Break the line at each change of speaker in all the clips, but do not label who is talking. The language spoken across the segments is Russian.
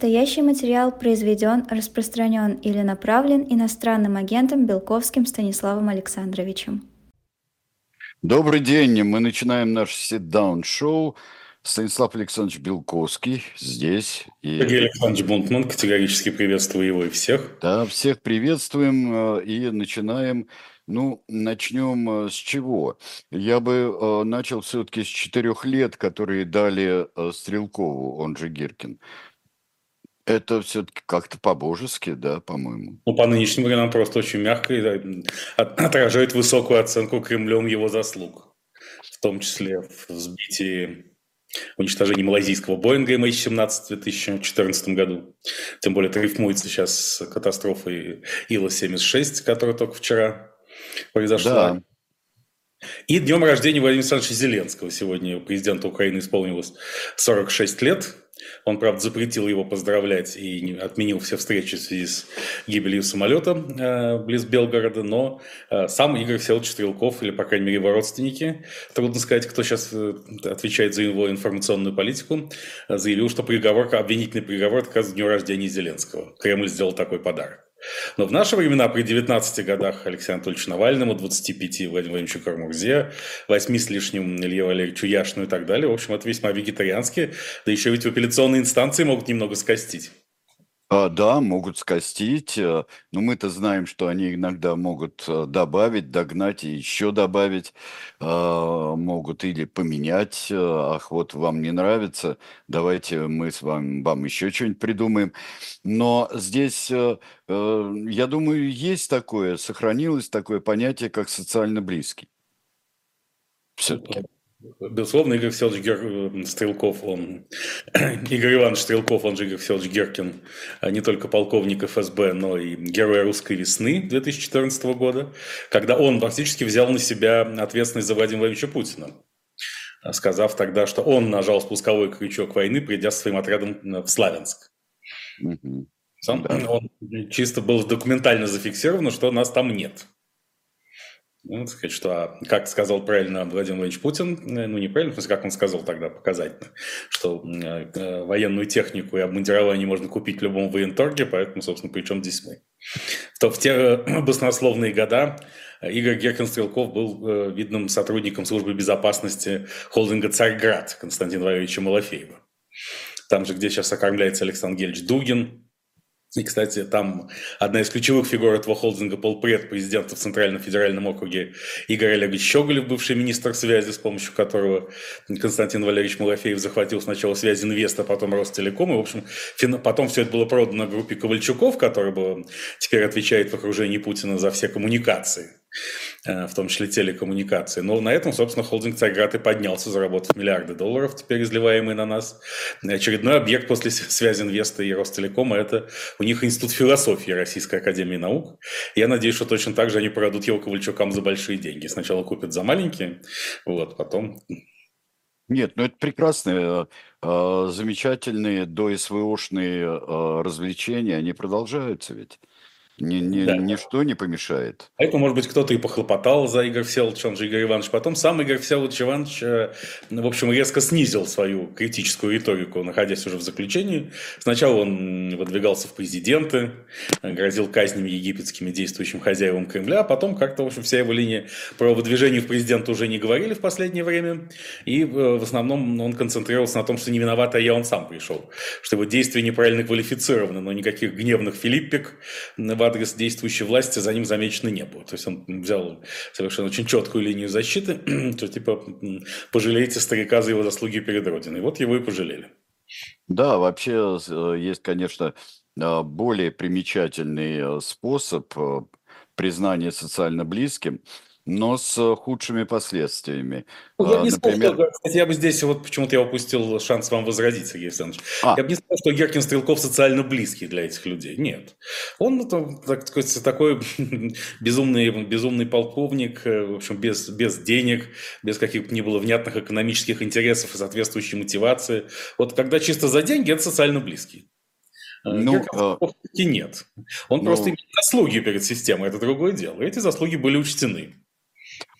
Настоящий материал произведен, распространен или направлен иностранным агентом Белковским Станиславом Александровичем.
Добрый день, мы начинаем наш sit-down-шоу. Станислав Александрович Белковский здесь.
И... Сергей Александрович Бунтман, категорически приветствую его и всех.
Да, всех приветствуем э, и начинаем ну, начнем э, с чего? Я бы э, начал все-таки с четырех лет, которые дали Стрелкову, он же Гиркин. Это все-таки как-то по-божески, да, по-моему.
Ну, по нынешним временам просто очень мягко и отражает высокую оценку Кремлем его заслуг. В том числе в взбитии уничтожении малайзийского Боинга MH17 в 2014 году. Тем более это рифмуется сейчас с катастрофой Ила-76, которая только вчера произошла. Да. И днем рождения Владимира Александровича Зеленского. Сегодня президенту Украины исполнилось 46 лет. Он, правда, запретил его поздравлять и отменил все встречи в связи с гибелью самолета э, близ Белгорода, но э, сам Игорь Всеволодович Стрелков, или, по крайней мере, его родственники, трудно сказать, кто сейчас э, отвечает за его информационную политику, э, заявил, что приговор, обвинительный приговор отказывается дню рождения Зеленского. Кремль сделал такой подарок. Но в наши времена, при 19 годах Алексею Анатольевичу Навальному, 25 Владимиру Владимировичу Кармурзе, 8 с лишним Илье Валерьевичу Яшину и так далее, в общем, это весьма вегетариански, да еще ведь в апелляционные инстанции могут немного скостить.
А, да, могут скостить, э, но мы-то знаем, что они иногда могут э, добавить, догнать и еще добавить, а, могут или поменять. Э, ах, вот вам не нравится, давайте мы с вами вам еще что-нибудь придумаем. Но здесь, я думаю, есть такое, сохранилось такое понятие, как социально близкий.
Все-таки. Безусловно, Игорь Всеволодович Гер... Э, Стрелков, он... Игорь Иванович Стрелков, он же Игорь Всеволодович Геркин, а не только полковник ФСБ, но и герой русской весны 2014 года, когда он фактически взял на себя ответственность за Владимира Владимировича Путина сказав тогда, что он нажал спусковой крючок войны, придя со своим отрядом в Славянск. Сам, да. Он чисто было документально зафиксировано, что нас там нет. Ну, сказать, что, а, как сказал правильно Владимир Владимирович Путин, э, ну, неправильно, в смысле, как он сказал тогда показательно, что э, э, военную технику и обмундирование можно купить в любом военторге, поэтому, собственно, при чем здесь мы? То в те э, баснословные года Игорь Геркин-Стрелков был э, видным сотрудником службы безопасности холдинга «Царьград» Константина Валерьевича Малафеева. Там же, где сейчас окормляется Александр Гельевич Дугин, и, кстати, там одна из ключевых фигур этого холдинга полпред президента в Центральном федеральном округе Игорь Олегович Щеголев, бывший министр связи, с помощью которого Константин Валерьевич Малафеев захватил сначала связь Инвест, а потом Ростелеком. И, в общем, потом все это было продано группе Ковальчуков, которая теперь отвечает в окружении Путина за все коммуникации. Э, в том числе телекоммуникации. Но на этом, собственно, холдинг Царьград и поднялся, заработав миллиарды долларов, теперь изливаемые на нас. Очередной объект после связи Инвеста и Ростелекома – это у них Институт философии Российской Академии Наук. Я надеюсь, что точно так же они продадут его Ковальчукам за большие деньги. Сначала купят за маленькие, вот, потом
нет, ну это прекрасные, э, замечательные до СВОшные э, развлечения, они продолжаются ведь. Ни, ни, да. Ничто не помешает.
Поэтому, может быть, кто-то и похлопотал за Игорь Всеволодович, он же Игорь Иванович. Потом сам Игорь Всеволодович Иванович, э, в общем, резко снизил свою критическую риторику, находясь уже в заключении. Сначала он выдвигался в президенты, грозил казнями египетскими действующим хозяевам Кремля, а потом как-то, в общем, вся его линия про выдвижение в президент уже не говорили в последнее время. И э, в основном он концентрировался на том, что не виноват, а я он сам пришел. Что его действия неправильно квалифицированы, но никаких гневных филиппик в адрес действующей власти за ним замечено не было. То есть он взял совершенно очень четкую линию защиты, то типа пожалейте старика за его заслуги перед Родиной. Вот его и пожалели.
Да, вообще э, есть, конечно, э, более примечательный э, способ признания социально близким – но с худшими последствиями.
Ну, я, а, не Например... сказал, кстати, я бы здесь вот почему-то я упустил шанс вам возразить, Сергей Александрович. А. Я бы не сказал, что Геркин Стрелков социально близкий для этих людей. Нет. Он, так сказать, такой безумный, безумный полковник, э, в общем, без, без денег, без каких бы ни было внятных экономических интересов и соответствующей мотивации. Вот когда чисто за деньги, это социально близкий. Э, ну, а... нет. Он ну, просто имеет заслуги перед системой, это другое дело. Эти заслуги были учтены.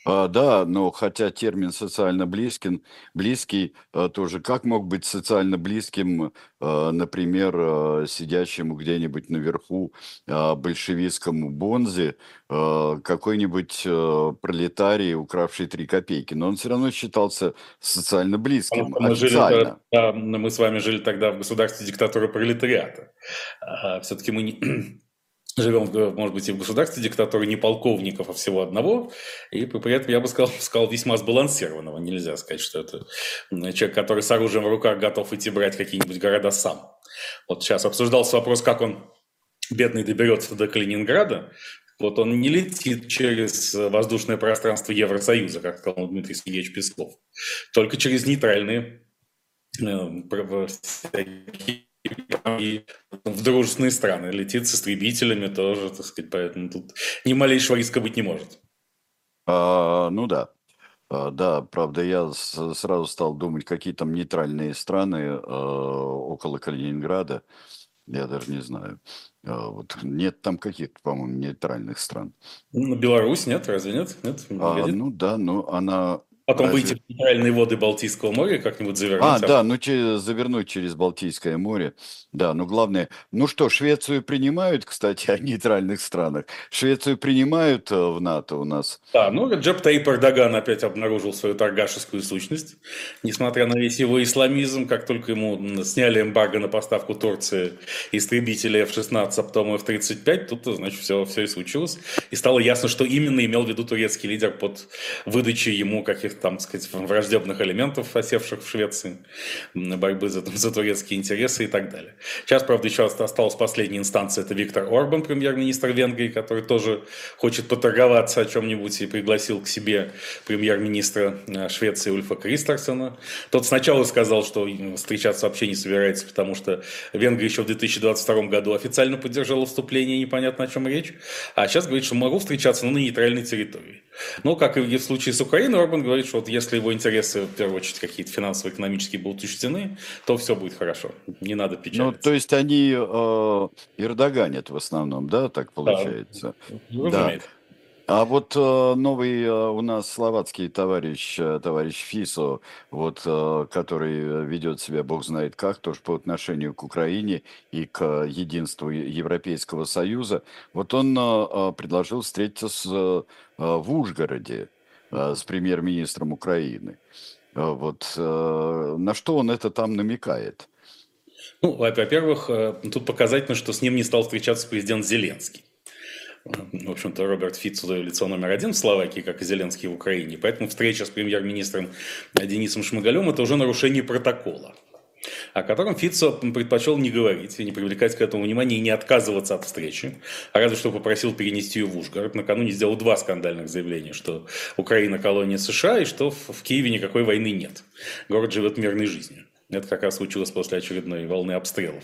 А, да, но хотя термин социально близким, близкий а, тоже, как мог быть социально близким, а, например, а, сидящему где-нибудь наверху а, большевистскому Бонзе а, какой-нибудь а, пролетарий, укравший три копейки, но он все равно считался социально близким,
Мы, жили,
официально.
да, мы с вами жили тогда в государстве диктатуры пролетариата. А, Все-таки мы не, живем, может быть, и в государстве диктатуры не полковников, а всего одного, и при этом, я бы сказал, сказал весьма сбалансированного. Нельзя сказать, что это человек, который с оружием в руках готов идти брать какие-нибудь города сам. Вот сейчас обсуждался вопрос, как он, бедный, доберется до Калининграда. Вот он не летит через воздушное пространство Евросоюза, как сказал Дмитрий Сергеевич Песков, только через нейтральные э, и в дружественные страны летит с истребителями тоже, так сказать, поэтому тут ни малейшего риска быть не может.
А, ну да. А, да, правда, я сразу стал думать, какие там нейтральные страны а, около Калининграда. Я даже не знаю. А, вот нет там каких-то, по-моему, нейтральных стран.
Ну, Беларусь нет, разве нет? Нет.
А, ну да, но она
Потом Разве... выйти в нейтральные воды Балтийского моря как-нибудь завернуть.
А, да, ну че, завернуть через Балтийское море. Да, ну главное... Ну что, Швецию принимают, кстати, о нейтральных странах. Швецию принимают э, в НАТО у нас.
Да, ну Джеб Таип Эрдоган опять обнаружил свою торгашескую сущность. Несмотря на весь его исламизм, как только ему сняли эмбарго на поставку Турции истребителей F-16, а потом F-35, тут, значит, все, все и случилось. И стало ясно, что именно имел в виду турецкий лидер под выдачей ему каких-то там, сказать, враждебных элементов, осевших в Швеции, борьбы за, за турецкие интересы и так далее. Сейчас, правда, еще осталась последняя инстанция, это Виктор Орбан, премьер-министр Венгрии, который тоже хочет поторговаться о чем-нибудь и пригласил к себе премьер-министра э, Швеции Ульфа Кристерсона. Тот сначала сказал, что встречаться вообще не собирается, потому что Венгрия еще в 2022 году официально поддержала вступление, непонятно о чем речь, а сейчас говорит, что могу встречаться, но на нейтральной территории. Но, как и в случае с Украиной, Орбан говорит, что вот если его интересы, в первую очередь, какие-то финансово-экономические будут учтены, то все будет хорошо. Не надо ну, печалиться.
Ну, то есть они э, Эрдоганят в основном, да, так получается? Да, да. А вот э, новый э, у нас словацкий товарищ, э, товарищ Фисо, вот, э, который ведет себя, бог знает как, тоже по отношению к Украине и к единству Европейского Союза, вот он э, э предложил встретиться с, э, в Ужгороде с премьер-министром Украины. Э, вот э, на что он это там намекает?
Ну, во-первых, э, тут показательно, что с ним не стал встречаться президент Зеленский в общем-то, Роберт Фитц лицо номер один в Словакии, как и Зеленский в Украине. Поэтому встреча с премьер-министром Денисом Шмыгалем – это уже нарушение протокола о котором Фицо предпочел не говорить не привлекать к этому внимания и не отказываться от встречи, а разве что попросил перенести ее в Ужгород. Накануне сделал два скандальных заявления, что Украина – колония США и что в Киеве никакой войны нет. Город живет мирной жизнью. Это как раз случилось после очередной волны обстрелов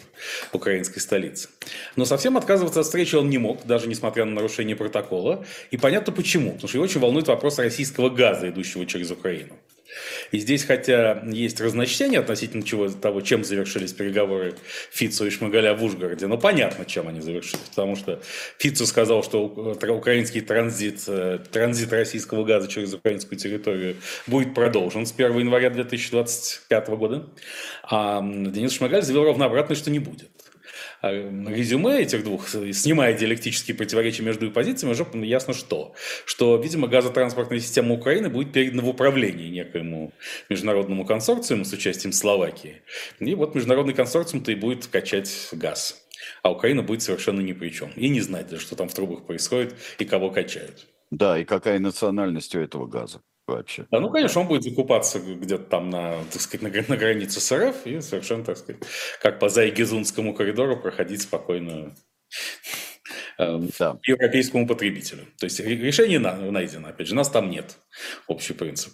украинской столицы. Но совсем отказываться от встречи он не мог, даже несмотря на нарушение протокола. И понятно почему. Потому что его очень волнует вопрос российского газа, идущего через Украину. И здесь, хотя есть разночтение относительно чего, того, чем завершились переговоры Фицу и Шмыгаля в Ужгороде, но понятно, чем они завершились. Потому что Фицу сказал, что украинский транзит, э, транзит российского газа через украинскую территорию будет продолжен с 1 января 2025 года. А Денис Шмыгаль заявил ровно обратно, что не будет. А, резюме этих двух, снимая диалектические противоречия между позициями, уже ясно что. Что, видимо, газотранспортная система Украины будет передана в управление некоему международному консорциуму с участием Словакии. И вот международный консорциум-то и будет качать газ. А Украина будет совершенно ни при чем. И не знать, что там в трубах происходит и кого качают.
Да, и какая национальность у этого газа вообще.
Да, ну, конечно, он будет закупаться где-то там на, так сказать, на, на границе с РФ и совершенно, так сказать, как по Зайгизунскому коридору проходить спокойно э, да. европейскому потребителю. То есть решение найдено, опять же, нас там нет, общий принцип.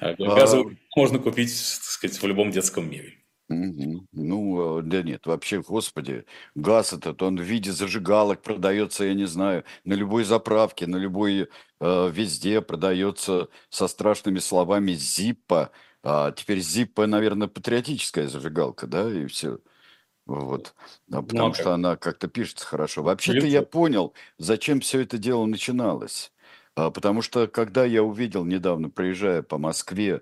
Газовый а... можно купить, так сказать, в любом детском мире.
Ну, э, да нет, вообще, господи, газ этот, он в виде зажигалок продается, я не знаю, на любой заправке, на любой, э, везде продается со страшными словами «Зиппо». А теперь «Зиппо», наверное, патриотическая зажигалка, да, и все. Вот. А Ну, а потому что она как-то пишется хорошо. Вообще-то я понял, зачем все это дело начиналось. А, потому что когда я увидел недавно, проезжая по Москве, а,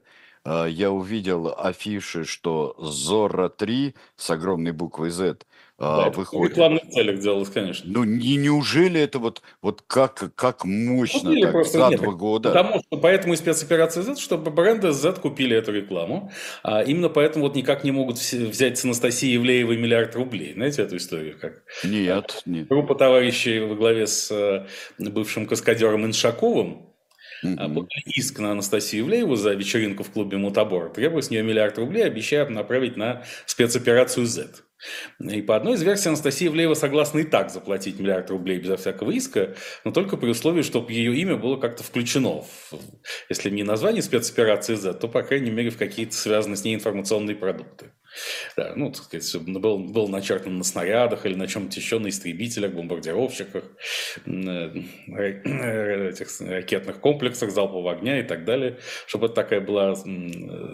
я увидел афиши, что «Зорро-3» с огромной буквой «Z» а,
Да, это в
выходит.
рекламных целях делалось, конечно.
Ну, не, неужели это вот, вот как, как мощно
Купили
так
просто
за
нет.
два года?
Потому что поэтому и спецоперация Z, чтобы бренды Z купили эту рекламу. А именно поэтому вот никак не могут взять с Анастасии Евлеевой миллиард рублей. Знаете эту историю? Как
Нет, нет.
группа товарищей во главе с э, бывшим каскадером Иншаковым подали иск на Анастасию Евлееву за вечеринку в клубе Мутабор, требуя с нее миллиард рублей, обещая направить на спецоперацию Z. И по одной из версий Анастасия Евлеева согласна и так заплатить миллиард рублей безо всякого иска, но только при условии, чтобы ее имя было как-то включено, в, если не название спецоперации Z, то, по крайней мере, в какие-то связанные с ней информационные продукты. Да, ну, так сказать, был, был начертан на снарядах или на чем-то еще, на истребителях, бомбардировщиках, м, э, э, этих ракетных комплексах залпового огня и так далее, чтобы это такая была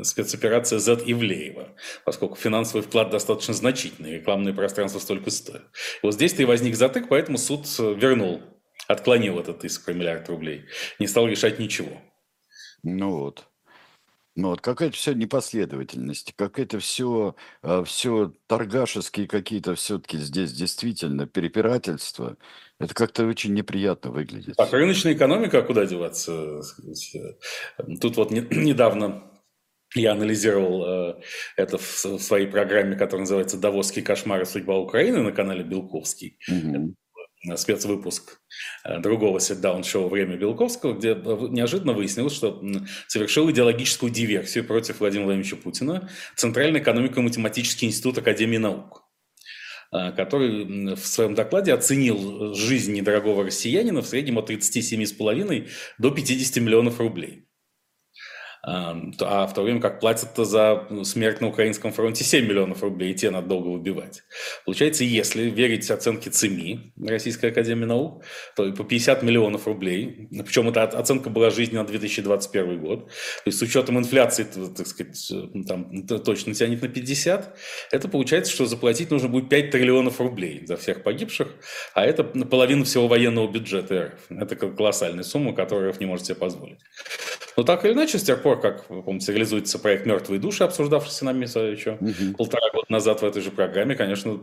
спецоперация Z Ивлеева, поскольку финансовый вклад достаточно значительный, рекламное пространство столько стоит. И вот здесь-то и возник затык, поэтому суд э, вернул, отклонил этот иск про миллиард рублей, не стал решать ничего.
Ну вот. Ну вот какая-то все непоследовательность, какая-то все, все торгашеские какие-то все-таки здесь действительно перепирательства. Это как-то очень неприятно выглядит.
Так, рыночная экономика, а куда деваться? Тут вот не- недавно я анализировал э, это в, своей программе, которая называется «Давосский кошмар и судьба Украины» на канале Белковский.
Мгм.
Э, спецвыпуск э, другого сетдаун-шоу «Время Белковского», где э, неожиданно выяснилось, что совершил идеологическую диверсию против Владимира Владимировича Путина Центральный экономико-математический институт Академии наук который в своем докладе оценил жизнь недорогого россиянина в среднем от 37,5 до 50 миллионов рублей. А в то время как платят за смерть на украинском фронте 7 миллионов рублей, и те надо долго выбивать. Получается, если верить оценке ЦИМИ, Российской Академии Наук, то и по 50 миллионов рублей, причем эта оценка была жизни на 2021 год, то есть с учетом инфляции, так сказать, э, там точно тянет на 50, это получается, что заплатить нужно будет 5 триллионов рублей за всех погибших, а это половина всего военного бюджета РФ. Это кол- колоссальная сумма, которую РФ не может себе позволить. Но так или иначе, с тех пор, как, помните, реализуется проект «Мертвые души», обсуждавшийся нами еще
Мгм.
полтора года назад в этой же программе, конечно,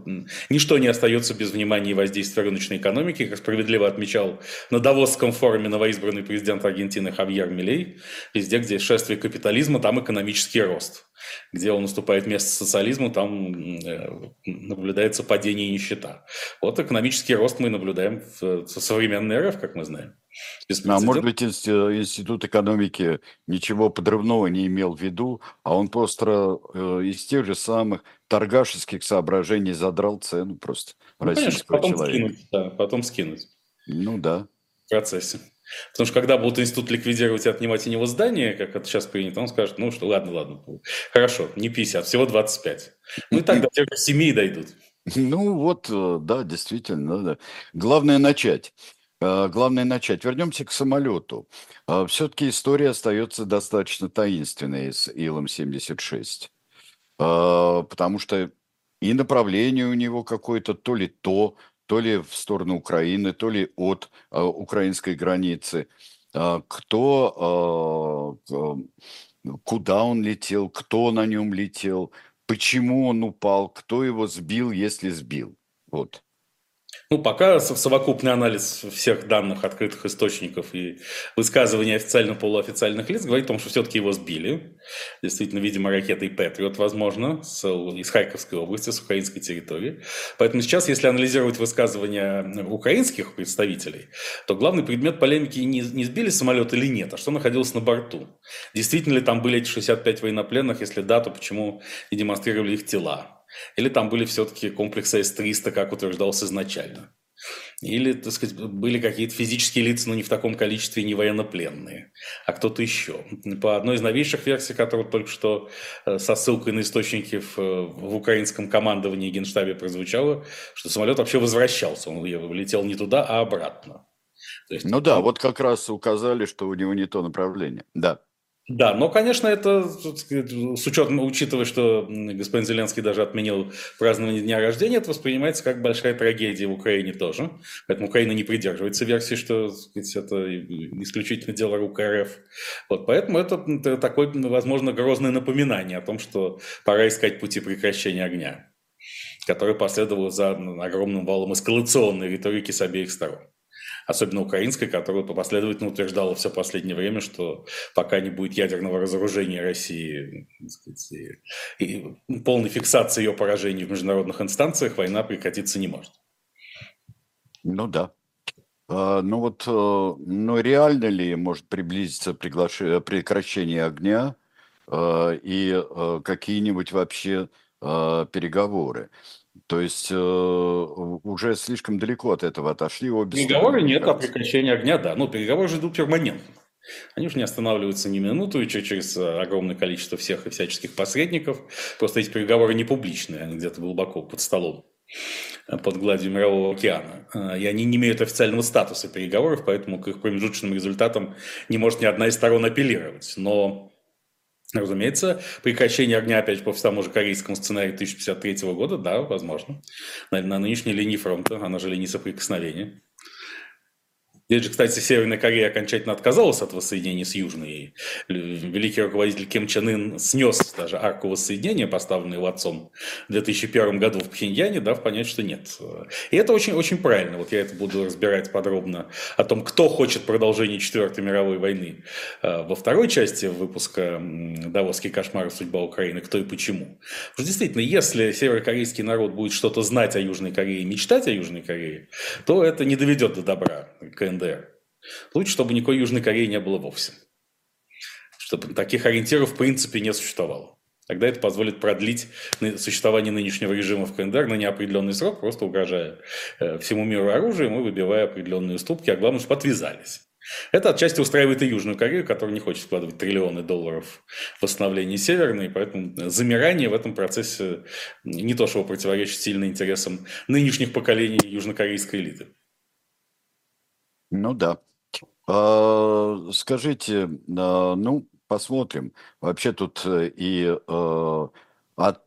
ничто не остается без внимания и воздействия рыночной экономики. Как справедливо отмечал на Давосском форуме новоизбранный президент Аргентины Хавьер Милей, везде, где шествие капитализма, там экономический рост. Где он уступает место социализму, там э, наблюдается падение и нищета. Вот экономический рост мы наблюдаем в современной РФ, как мы знаем.
А может быть, инст- институт экономики ничего подрывного не имел в виду, а он просто э, из тех же самых торгашеских соображений задрал цену просто
Ну, конечно,
российского
потом
человека.
скинуть, да, потом скинуть.
Ну да.
в процессе. Потому что когда будут институт ликвидировать и отнимать у него здание, как это сейчас принято, он скажет, ну что, ладно, ладно, хорошо, не 50, всего 25. Ну и так до тех семьи дойдут.
Ну вот, э, да, действительно, да. Главное начать. Э, Главное начать. Вернемся к самолету. Все-таки история остается достаточно таинственной с Илом-76. А, Потому что и направление у него какое-то то ли то, то ли в сторону Украины, то ли от а, украинской границы. А, Кто, а, куда он летел, кто на нем летел, почему он упал, кто его сбил, если сбил. Вот.
Ну, пока со- совокупный анализ всех данных открытых источников и высказывания официально-полуофициальных лиц говорит о том, что все-таки его сбили. Действительно, видимо, ракетой «Патриот», возможно, с- из Харьковской области, с украинской территории. Поэтому сейчас, если анализировать высказывания украинских представителей, то главный предмет полемики не, не сбили самолет или нет, а что находилось на борту. Действительно ли там были эти 65 военнопленных, если да, то почему не демонстрировали их тела? Или там были все-таки комплексы С-300, как утверждалось изначально? Или, так сказать, были какие-то физические лица, но не в таком количестве, не военнопленные, а кто-то еще. По одной из новейших версий, которая только что э, со ссылкой на источники в, э, в украинском командовании генштабе прозвучало, что самолет вообще возвращался, он летел не туда, а обратно. То есть,
Ну да, вот как раз указали, что у него не то направление. Да.
Да, но, конечно, это с учетом, учитывая, что господин Зеленский даже отменил празднование дня рождения, это воспринимается как большая трагедия в Украине тоже. Поэтому Украина не придерживается версии, что сказать, это исключительно дело рук РФ. Вот, поэтому это, такое, возможно, грозное напоминание о том, что пора искать пути прекращения огня, которое последовало за огромным валом эскалационной риторики с обеих сторон особенно украинской, которая последовательно утверждала все последнее время, что пока не будет ядерного разоружения России сказать, и, и полной фиксации ее поражений в международных инстанциях, война прекратиться не может.
Ну да. А, ну вот, э, ну реально ли может приблизиться приглаш... прекращение огня э, и э, какие-нибудь вообще переговоры? То есть э, уже слишком далеко от этого отошли обе
Переговоры нет, а прекращение огня, да. Ну, переговоры же идут перманентно. Они уже не останавливаются ни минуту, и через огромное количество всех и всяческих посредников. Просто эти переговоры не публичные, они где-то глубоко под столом, под гладью Мирового океана. И они не имеют официального статуса переговоров, поэтому к их промежуточным результатам не может ни одна из сторон апеллировать. Но Разумеется, прекращение огня, опять по тому же корейскому сценарию 1053 года, да, возможно. На, на нынешней линии фронта, она же линия соприкосновения. Здесь же, кстати, Северная Корея окончательно отказалась от воссоединения с Южной. Великий руководитель Ким Чен Ын снес даже арку воссоединения, поставленную отцом в 2001 году в Пхеньяне, дав понять, что нет. И это очень-очень правильно. Вот я это буду разбирать подробно о том, кто хочет продолжения Четвертой мировой войны э, во второй части выпуска «Давосский кошмар. Судьба Украины. Кто и почему». Потому что действительно, если северокорейский народ будет что-то знать о Южной Корее, мечтать о Южной Корее, то это не доведет до добра КНДР КНДР. Лучше, чтобы никакой Южной Кореи не было вовсе. Чтобы таких ориентиров в принципе не существовало. Тогда это позволит продлить существование нынешнего режима в КНДР на неопределенный срок, просто угрожая э, всему миру оружием и выбивая определенные уступки, а главное, чтобы отвязались. Это отчасти устраивает и Южную Корею, которая не хочет вкладывать триллионы долларов в восстановление Северной, поэтому замирание в этом процессе не то, что противоречит сильно интересам нынешних поколений южнокорейской элиты.
Ну да. А, скажите, а, ну, посмотрим. Вообще тут э, и а, от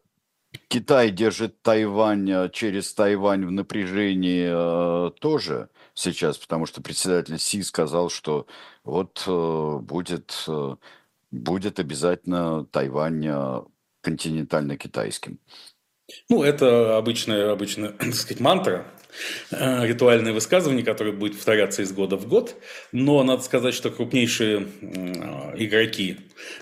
Китай держит Тайвань а, через Тайвань в напряжении а, тоже сейчас, потому что председатель Си сказал, что вот а, будет, а, будет обязательно Тайвань а, континентально-китайским.
Ну, это обычная, обычная, так сказать, мантра Э, ритуальное высказывание, которое будет повторяться из года в год. Но надо сказать, что крупнейшие игроки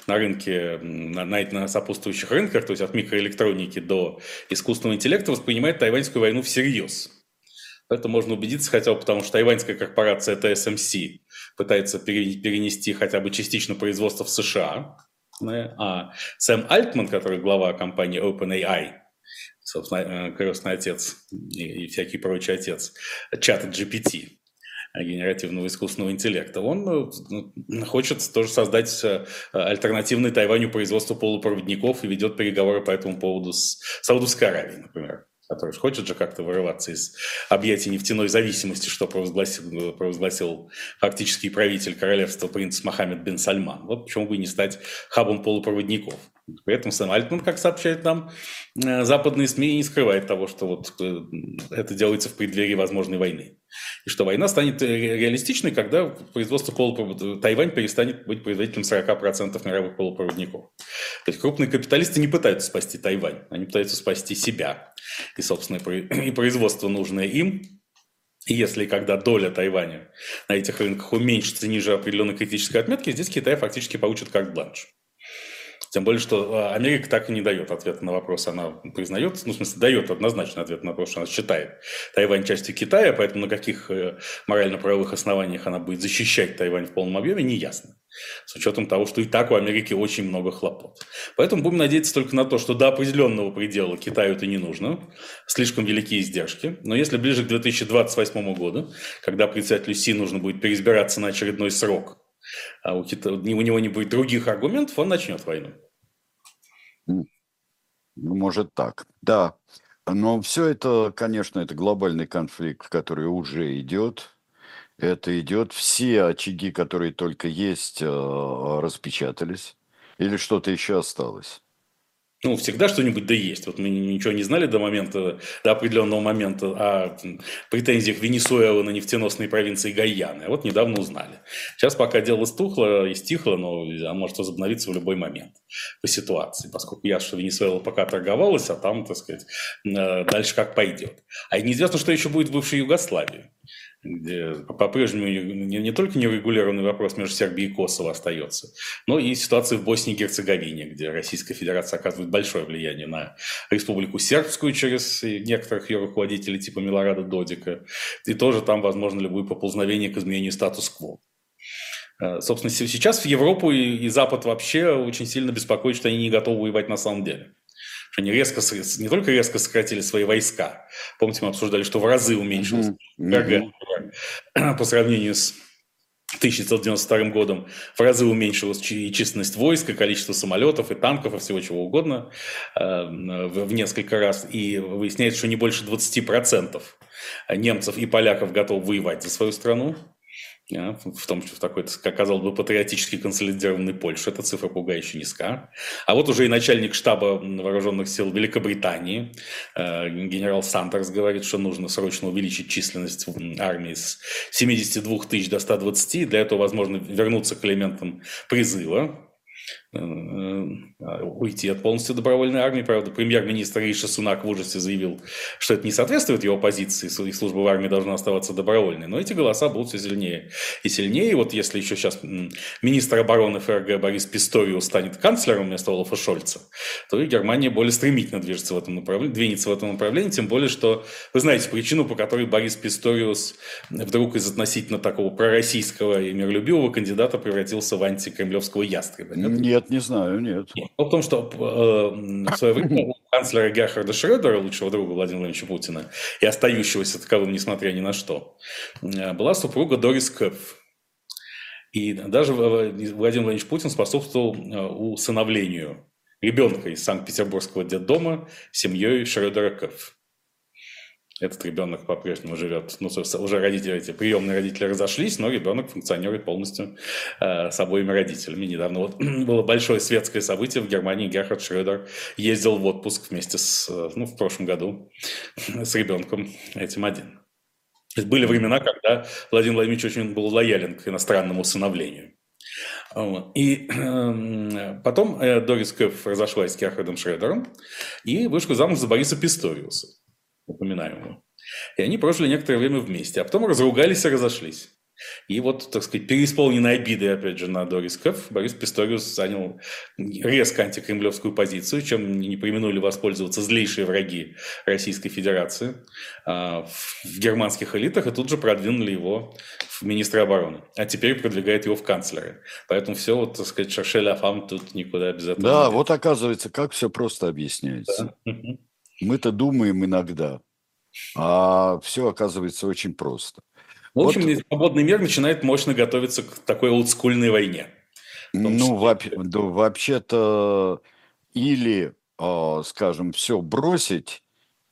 на рынке, на, на сопутствующих рынках, то есть от микроэлектроники до искусственного интеллекта, воспринимают тайваньскую войну всерьез. Это можно убедиться хотя бы потому, что тайваньская корпорация TSMC пытается перенести хотя бы частично производство в США, а Сэм Альтман, который глава компании OpenAI, собственно, э, крестный отец и, и всякий прочий отец чата GPT, э, генеративного искусственного интеллекта. Он ну, хочет тоже создать э, альтернативный Тайваню производство полупроводников и ведет переговоры по этому поводу с Саудовской Аравией, например который хочет же как-то вырываться из объятий нефтяной зависимости, что провозгласил, провозгласил фактический правитель королевства принц Мохаммед бен Сальман. Вот почему бы и не стать хабом полупроводников. При этом Сэм Альтман, как сообщает нам э, западные СМИ, не скрывает того, что вот э, это делается в преддверии возможной войны. И что война станет реалистичной, когда производство полупроводников, Тайвань перестанет быть производителем 40% мировых полупроводников. То есть крупные капиталисты не пытаются спасти Тайвань, они пытаются спасти себя и, собственно, и производство нужное им, и если когда доля Тайваня на этих рынках уменьшится ниже определенной критической отметки, здесь Китай фактически получит карт-бланш. Тем более, что а, Америка так и не дает ответа на вопрос. Она признает, ну, в смысле, дает однозначный ответ на вопрос, что она считает Тайвань частью Китая, поэтому на каких э, морально-правовых основаниях она будет защищать Тайвань в полном объеме, не ясно. С учетом того, что и так у Америки очень много хлопот. Поэтому будем надеяться только на то, что до определенного предела Китаю это не нужно. Слишком великие издержки. Но если ближе к 2028 году, когда председателю Си нужно будет переизбираться на очередной срок, а у, Кита... у него не будет других аргументов, он начнет войну.
Ну, может так, да. Но все это, конечно, это глобальный конфликт, который уже идет. Это идет, все очаги, которые только есть, э, распечатались. Или что-то еще осталось?
Ну, всегда что-нибудь да есть. Вот мы ничего не знали до момента, до определенного момента о претензиях Венесуэлы на нефтеносные провинции Гайяны. А вот недавно узнали. Сейчас пока дело стухло и стихло, но а может возобновиться в любой момент по ситуации, поскольку я, что Венесуэла пока торговалась, а там, так сказать, э, дальше как пойдет. А неизвестно, что еще будет в бывшей Югославии где по-прежнему не, не только нерегулированный вопрос между Сербией и Косово остается, но и ситуация в Боснии и Герцеговине, где Российская Федерация оказывает большое влияние на Республику Сербскую через некоторых ее руководителей типа Милорада Додика, и тоже там возможно любое поползновение к изменению статус-кво. Э, собственно, сейчас в Европу и Запад вообще очень сильно беспокоит, что они не готовы воевать на самом деле что они резко, не только резко сократили свои войска, помните, мы обсуждали, что в разы уменьшилось mm-hmm. по сравнению с 1992 годом в разы уменьшилась и численность войск, и количество самолетов, и танков, и всего чего угодно э, в несколько раз. И выясняется, что не больше 20% немцев и поляков готовы воевать за свою страну в том, что в такой, как казалось бы, патриотически консолидированной Польше, эта цифра пугающе низка. А вот уже и начальник штаба вооруженных сил Великобритании, э, генерал Сандерс, говорит, что нужно срочно увеличить численность армии с 72 тысяч до 120. Для этого, возможно, вернуться к элементам призыва, Э, э, уйти от полностью добровольной армии. Правда, премьер-министр Риша Сунак в ужасе заявил, что это не соответствует его позиции, их служба в армии должна оставаться добровольной. Но эти голоса будут все сильнее и сильнее. И вот если еще сейчас министр обороны ФРГ Борис Писториус станет канцлером вместо Олафа Шольца, то и Германия более стремительно движется в этом направлении, двинется в этом направлении, тем более, что вы знаете причину, по которой Борис Писториус вдруг из относительно такого пророссийского и миролюбивого кандидата превратился в антикремлевского ястреба.
Нет, нет, не знаю, нет.
Дело в том, что э, в свое время у канцлера Герхарда Шредера, лучшего друга Владимира Владимировича Путина, и остающегося таковым, несмотря ни на что, э, была супруга Дорис Кэпф. И даже Владимир Владимирович Путин способствовал э, усыновлению ребенка из Санкт-Петербургского детдома семьей Шредера Кэпф этот ребенок по-прежнему живет, ну, уже родители, эти приемные родители разошлись, но ребенок функционирует полностью э, с обоими родителями. Недавно вот было большое светское событие в Германии. Герхард Шредер ездил в отпуск вместе с, ну, в прошлом году с ребенком этим один. Были времена, когда Владимир Владимирович очень был лоялен к иностранному усыновлению. И э, потом э, Дорис Кэф разошлась с Герхардом Шредером и вышла замуж за Бориса Писториуса упоминаемую. И они прожили некоторое время вместе, а потом разругались и разошлись. И вот, так сказать, переисполненной обиды, опять же, на Дорис Кэф, Борис Писториус занял резко антикремлевскую позицию, чем не применули воспользоваться злейшие враги Российской Федерации а, в германских элитах, и тут же продвинули его в министра обороны. А теперь продвигает его в канцлеры. Поэтому все, вот, так сказать, шаршель афам тут никуда без этого.
Да, вот оказывается, как все просто объясняется. Да. Мы-то думаем иногда, а все оказывается очень просто.
В общем, вот. свободный мир начинает мощно готовиться к такой олдскульной войне.
Ну, вообще, да, вообще-то, или, а, скажем, все бросить,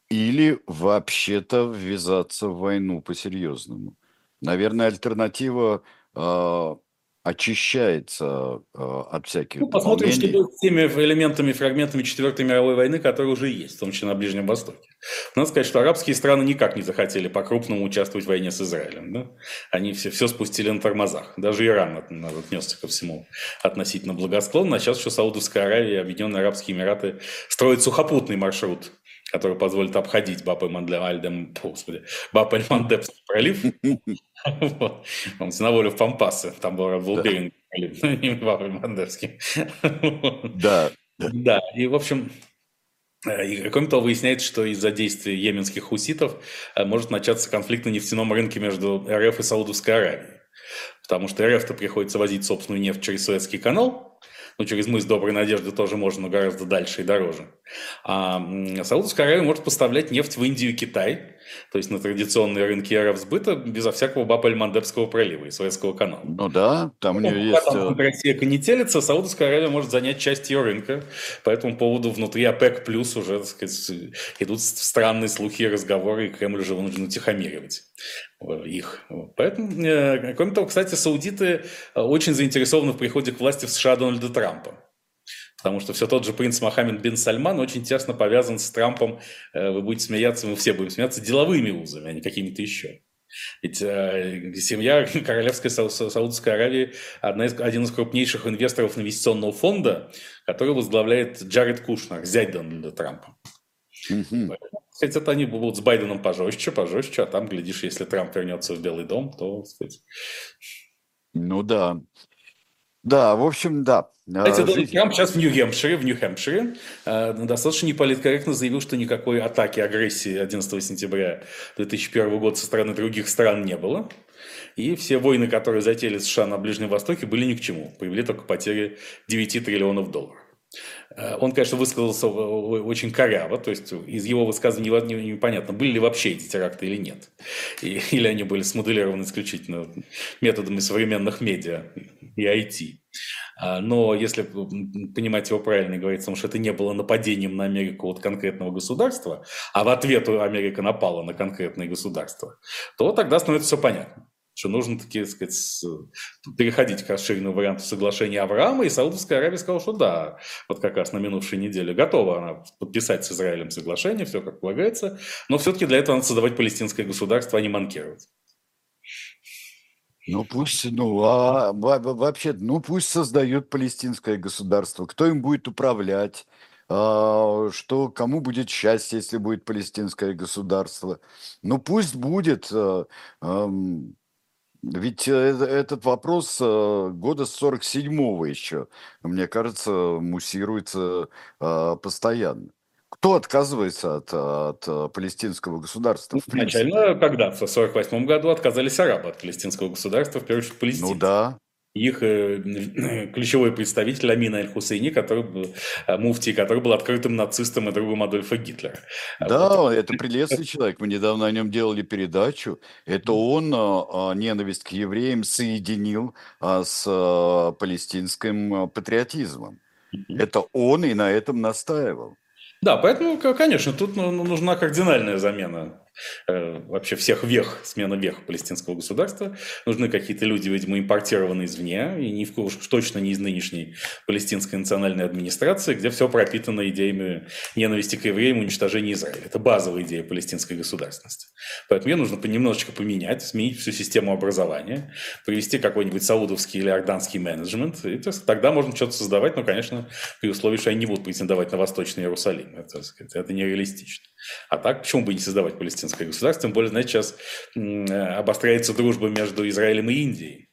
или вообще-то ввязаться в войну по-серьезному. Наверное, альтернатива а, очищается э, от всяких
Ну, посмотрим, что будет с теми элементами, фрагментами Четвертой мировой войны, которые уже есть, в том числе на Ближнем Востоке. Надо сказать, что арабские страны никак не захотели по-крупному участвовать в войне с Израилем. Да? Они все, все спустили на тормозах. Даже Иран отнесся ко всему относительно благосклонно. А сейчас еще Саудовская Аравия и Объединенные Арабские Эмираты строят сухопутный маршрут который позволит обходить Баб-эль-Мандем, господи, Баб-эль-Мандебский пролив. На волю в Пампасы, там был, был Беринг пролив, не Баб-эль-Мандебский.
Да.
Да, и, в общем, э, и, кроме того, выясняется, что из-за действий йеменских хуситов э, может начаться конфликт на нефтяном рынке между РФ и Саудовской Аравией. Потому что РФ-то приходится возить собственную нефть через Суэцкий канал, ну, через мыс Доброй Надежды тоже можно, но гораздо дальше и дороже. А Саудовская Аравия может поставлять нефть в Индию и Китай, то есть на традиционные рынки аэровсбыта безо всякого Баб-эль-Мандебского пролива и Суэцкого канала.
Ну да, там у нее ну, есть... Там
э, Россия конетелится, Саудовская Аравия может занять часть ее рынка. По этому поводу внутри ОПЕК плюс уже, так сказать, идут странные слухи и разговоры, и Кремль уже вынужден утихомиривать их. Поэтому, э, кроме того, кстати, саудиты э, очень заинтересованы в приходе к власти в США Дональда Трампа. Потому что все тот же принц Мохаммед бин Сальман очень тесно повязан с Трампом, э, вы будете смеяться, мы все будем смеяться, деловыми узами, а не какими-то еще. Ведь э, семья Королевской Сау Саудовской Аравии одна из, один из крупнейших инвесторов инвестиционного фонда, который возглавляет Джаред Кушнер, зять Дональда Трампа. Mm-hmm. Это они будут с Байденом пожестче, пожестче, а там, глядишь, если Трамп вернется в Белый дом, то, сказать...
Ну да. Да, в общем, да.
Кстати, Дональд Трамп сейчас в Нью-Хэмпшире, в Нью-Хэмпшире э, достаточно неполиткорректно заявил, что никакой атаки, агрессии 11 сентября 2001 года со стороны других стран не было. И все войны, которые затеяли США на Ближнем Востоке, были ни к чему. Привели только потери 9 триллионов долларов. Э, он, конечно, высказался очень коряво, то есть из его высказываний непонятно, были ли вообще эти теракты или нет. или они были смоделированы исключительно методами современных медиа и IT. А, но если понимать его правильно том, что это не было нападением на Америку от конкретного государства, а в ответ Америка напала на конкретное государство, то тогда становится все понятно что нужно, таки, сказать, переходить к расширенному варианту соглашения Авраама, и Саудовская Аравия сказала, что да, вот как раз на минувшей неделе готова она подписать с Израилем соглашение, все как полагается, но все-таки для этого надо создавать палестинское государство, а не манкировать.
Ну пусть, ну а вообще, ну пусть создают палестинское государство. Кто им будет управлять? А, что кому будет счастье, если будет палестинское государство? Ну пусть будет. А, ведь э, этот вопрос э, года с 47-го еще, мне кажется, муссируется постоянно. Кто отказывается от, от палестинского государства?
Ну, изначально, когда? В 48 году отказались арабы от палестинского государства, в первую очередь палестинцы.
Ну да,
их э, ключевой представитель Амин Аль-Хусейни, который был, э, муфтий, который был открытым нацистом и другом Адольфа Гитлера.
Да, вот. это прелестный человек. Мы недавно о нем делали передачу. Это он ненависть к евреям соединил с палестинским патриотизмом. Это он и на этом настаивал.
Да, поэтому, конечно, тут ну, ну, нужна кардинальная замена Э, вообще всех вех, смена вех палестинского государства. Нужны какие-то люди, видимо, импортированные извне, и ни в, уж точно не из нынешней палестинской национальной администрации, где все пропитано идеями ненависти к евреям, уничтожения Израиля. Это базовая идея палестинской государственности. Поэтому ее нужно немножечко поменять, сменить всю систему образования, привести какой-нибудь саудовский или орданский менеджмент, и то есть, тогда можно что-то создавать, но, конечно, при условии, что они не будут претендовать на Восточный Иерусалим. Это, это нереалистично. А так, почему бы не создавать палестинское государство? Тем более, знаете, сейчас обостряется дружба между Израилем и Индией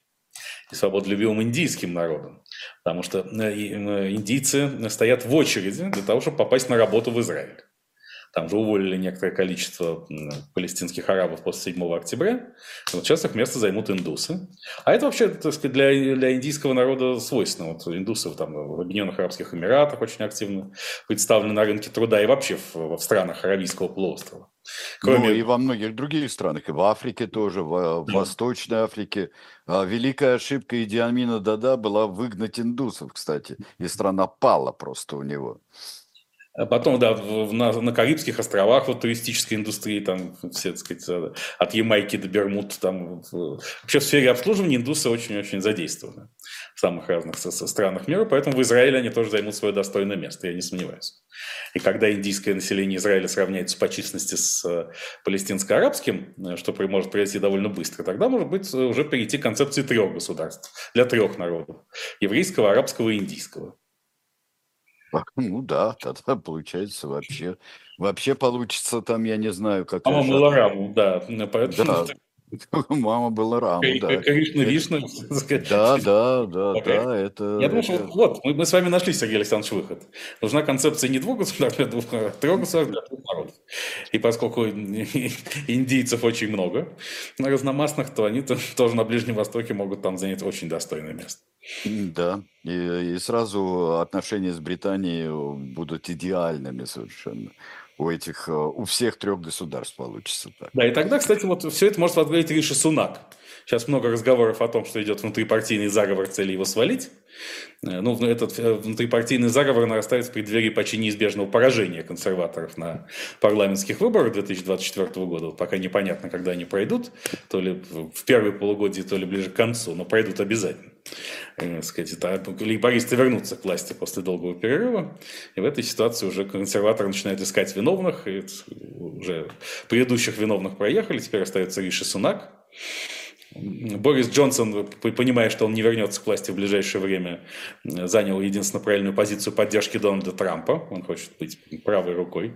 и свободолюбивым индийским народом. Потому что э, э, индийцы стоят в очереди для того, чтобы попасть на работу в Израиль. Там же уволили некоторое количество палестинских арабов после 7 октября. Вот сейчас их место займут индусы. А это вообще, так сказать, для, для индийского народа свойственно. Вот индусы там, в Объединенных Арабских Эмиратах очень активно представлены на рынке труда и вообще в, в странах Аравийского полуострова.
Кроме... Ну и во многих других странах, и в Африке тоже, в, в Восточной Африке. А великая ошибка Идиамина Дада была выгнать индусов, кстати, и страна пала просто у него.
А потом, да, в, на, на Карибских островах вот туристической индустрии, там все, так сказать, э, от Ямайки до Бермуд, там вообще в сфере обслуживания индусы очень-очень задействованы в самых разных странах мира, поэтому в Израиле они тоже займут свое достойное место, я не сомневаюсь. И когда индийское население Израиля сравняется по численности с э, палестинско-арабским, э, что может произойти довольно быстро, тогда, может быть, уже перейти к концепции трех государств для трех народов – еврейского, арабского и индийского.
Ну да, тогда получается вообще, вообще получится там, я не знаю, как...
Мама была раму, да.
Поэтому... Да, Мама была раму, да.
Конечно, Вишна.
Да, да, да, да, это...
Я думаю, что вот, мы, с вами нашли, Сергей Александрович, выход. Нужна концепция не двух государств, а двух, а трех государств для двух народов. И поскольку индийцев очень много разномастных, то они -то тоже на Ближнем Востоке могут там занять очень достойное место.
Да, и, и сразу отношения с Британией будут идеальными совершенно у этих, э, у всех трех государств получится так.
Да, и тогда, кстати, вот все это может возглавить Риши Сунак. Сейчас много разговоров о том, что идет внутрипартийный заговор цели его свалить. Э, ну, этот э, внутрипартийный заговор нарастает в преддверии почти неизбежного поражения консерваторов на парламентских выборах 2024 года. Вот пока непонятно, когда они пройдут, то ли в первой полугодии, то ли ближе к концу, но пройдут обязательно. э, сказать, да, лейбористы вернутся к власти после долгого перерыва, и в этой ситуации уже консерваторы начинают искать виновных, и уже предыдущих виновных проехали, теперь остается Риши Сунак, Борис Джонсон, понимая, что он не вернется к власти в ближайшее время, занял единственно правильную позицию поддержки Дональда Трампа. Он хочет быть правой рукой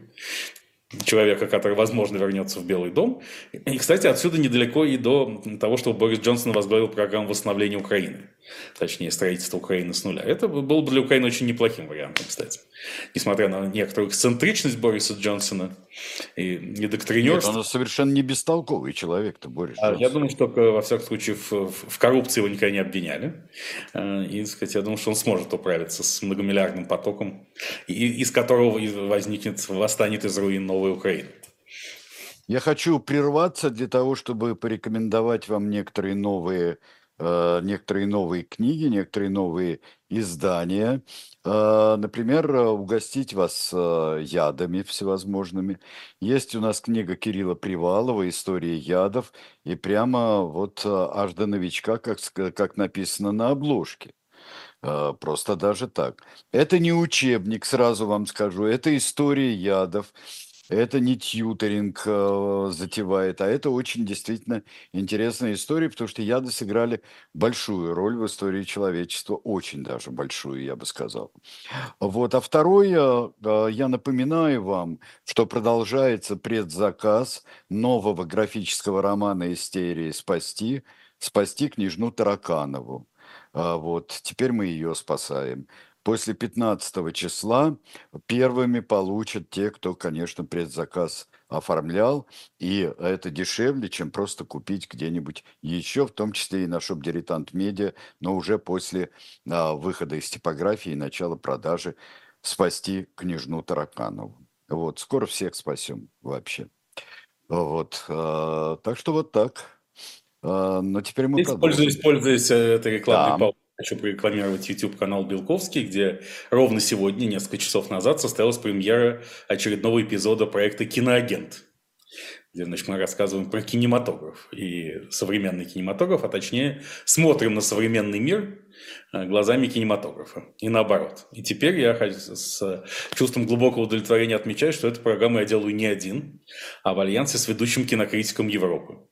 человека, который, возможно, вернется в Белый дом. И, кстати, отсюда недалеко и до того, чтобы Борис Джонсон возглавил программу восстановления Украины. Точнее, строительство Украины с нуля. Это было бы для Украины очень неплохим вариантом, кстати. Несмотря на некоторую эксцентричность Бориса Джонсона и недоктринерство.
Нет, он совершенно не бестолковый человек-то, Борис
а, Я думаю, что, во всяком случае, в, в коррупции его никогда не обвиняли. А, и, сказать, я думаю, что он сможет управиться с многомиллиардным потоком, из которого возникнет, восстанет из руин новый новой Украины.
Я хочу прерваться для того, чтобы порекомендовать вам некоторые новые, э, некоторые новые книги, некоторые новые издания. Э, например, угостить вас э, ядами всевозможными. Есть у нас книга Кирилла Привалова «История ядов», и прямо вот э, аж до новичка, как, как написано на обложке. Э, просто даже так. Это не учебник, сразу вам скажу, это история ядов. Это не тьютеринг э, затевает, а это очень действительно интересная история, потому что яды сыграли большую роль в истории человечества, очень даже большую, я бы сказал. Вот. А второе, э, я напоминаю вам, что продолжается предзаказ нового графического романа «Истерии спасти», «Спасти княжну Тараканову». А вот. Теперь мы ее спасаем после 15 числа первыми получат те, кто, конечно, предзаказ оформлял, и это дешевле, чем просто купить где-нибудь еще, в том числе и на шоп Дилетант Медиа, но уже после а, выхода из типографии и начала продажи спасти княжну Тараканову. Вот, скоро всех спасем вообще. Вот, а, так что вот так. А, но теперь мы
Используясь, пользуясь этой рекламной да. Хочу прорекламировать YouTube-канал Белковский, где ровно сегодня, несколько часов назад, состоялась премьера очередного эпизода проекта «Киноагент», где значит, мы рассказываем про кинематограф и современный кинематограф, а точнее смотрим на современный мир э, глазами кинематографа и наоборот. И теперь я с чувством глубокого удовлетворения отмечаю, что эту программу я делаю не один, а в альянсе с ведущим кинокритиком Европы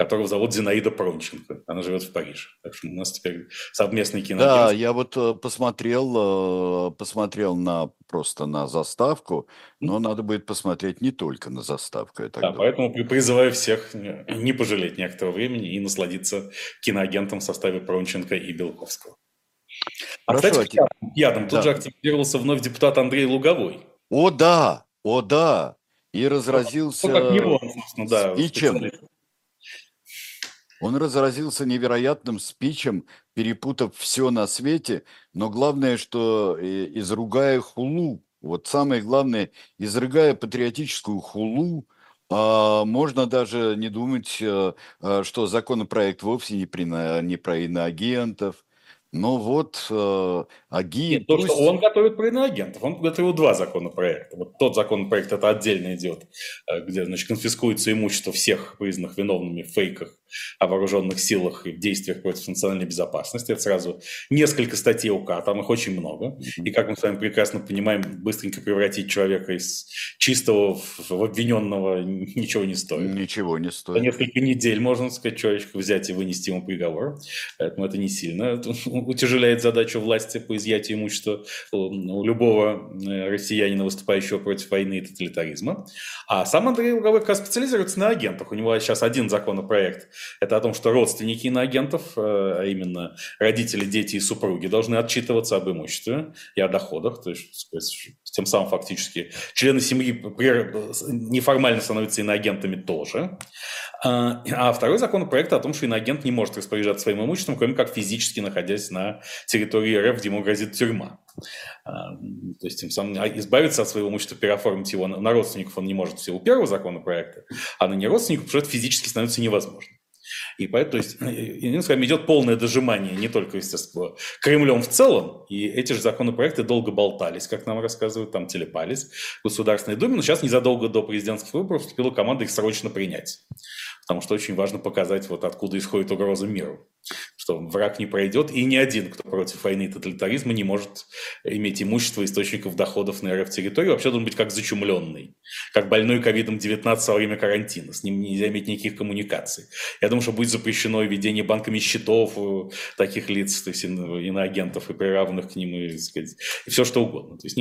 которого зовут Зинаида Пронченко. Она живет в Париже. Так что у нас теперь совместный киноагент.
Да, я вот э, посмотрел, э, посмотрел на просто на заставку, но надо будет посмотреть не только на заставку. Я
да, думаю. поэтому призываю всех не пожалеть некоторого времени и насладиться киноагентом в составе Пронченко и Белковского. А, Хорошо, кстати, ядом, ядом да. тут же активировался вновь депутат Андрей Луговой.
О, да, о, да. И разразился ну, как него, да, спичем. Он разразился невероятным спичем, перепутав все на свете, но главное, что э, изругая хулу, вот самое главное, изрыгая патриотическую хулу, а, можно даже не думать, э, э, что законопроект вовсе не, при, не про иноагентов, ну вот, э,
агент... то, что он готовит про иноагентов. Он готовил два законопроекта. Вот тот законопроект, это отдельно идет, э, где, значит, конфискуется имущество всех признанных виновными в фейках о вооруженных силах и в действиях против национальной безопасности. Это сразу несколько статей УК, там их очень много. И, как мы с вами прекрасно понимаем, быстренько превратить человека из чистого в, в обвиненного ничего не стоит.
Ничего не стоит.
За несколько недель можно, сказать, человечка взять и вынести ему приговор. Поэтому это не сильно утяжеляет задачу власти по изъятию имущества у любого э, россиянина, выступающего против войны и тоталитаризма. А сам Андрей Луговой как раз специализируется на агентах. У него сейчас один законопроект. Это о том, что родственники иноагентов, э, а именно родители, дети и супруги, должны отчитываться об имуществе и о доходах. То есть, тем самым фактически члены семьи неформально становятся иноагентами тоже. А, а второй законопроект о том, что иноагент не может распоряжаться своим имуществом, кроме как физически находясь на территории РФ, где ему грозит тюрьма. А, то есть тем самым избавиться от своего имущества, переоформить его на родственников он не может в силу первого законопроекта, а на неродственников, потому что физически становится невозможно. И поэтому, то есть, иными словами, идет полное дожимание не только, естественно, Кремлем в целом, и эти же законопроекты долго болтались, как нам рассказывают, там телепались в Государственной Думе, но сейчас незадолго до президентских выборов вступила команда их срочно принять, потому что очень важно показать, вот откуда исходит угроза миру. Что враг не пройдет, и ни один, кто против войны и тоталитаризма, не может иметь имущество источников доходов на РФ-территории, вообще должен быть как зачумленный, как больной ковидом-19 во время карантина, с ним нельзя иметь никаких коммуникаций. Я думаю, что будет запрещено ведение банками счетов таких лиц, то есть иноагентов и приравных к ним, и, сказать, и все что угодно. То есть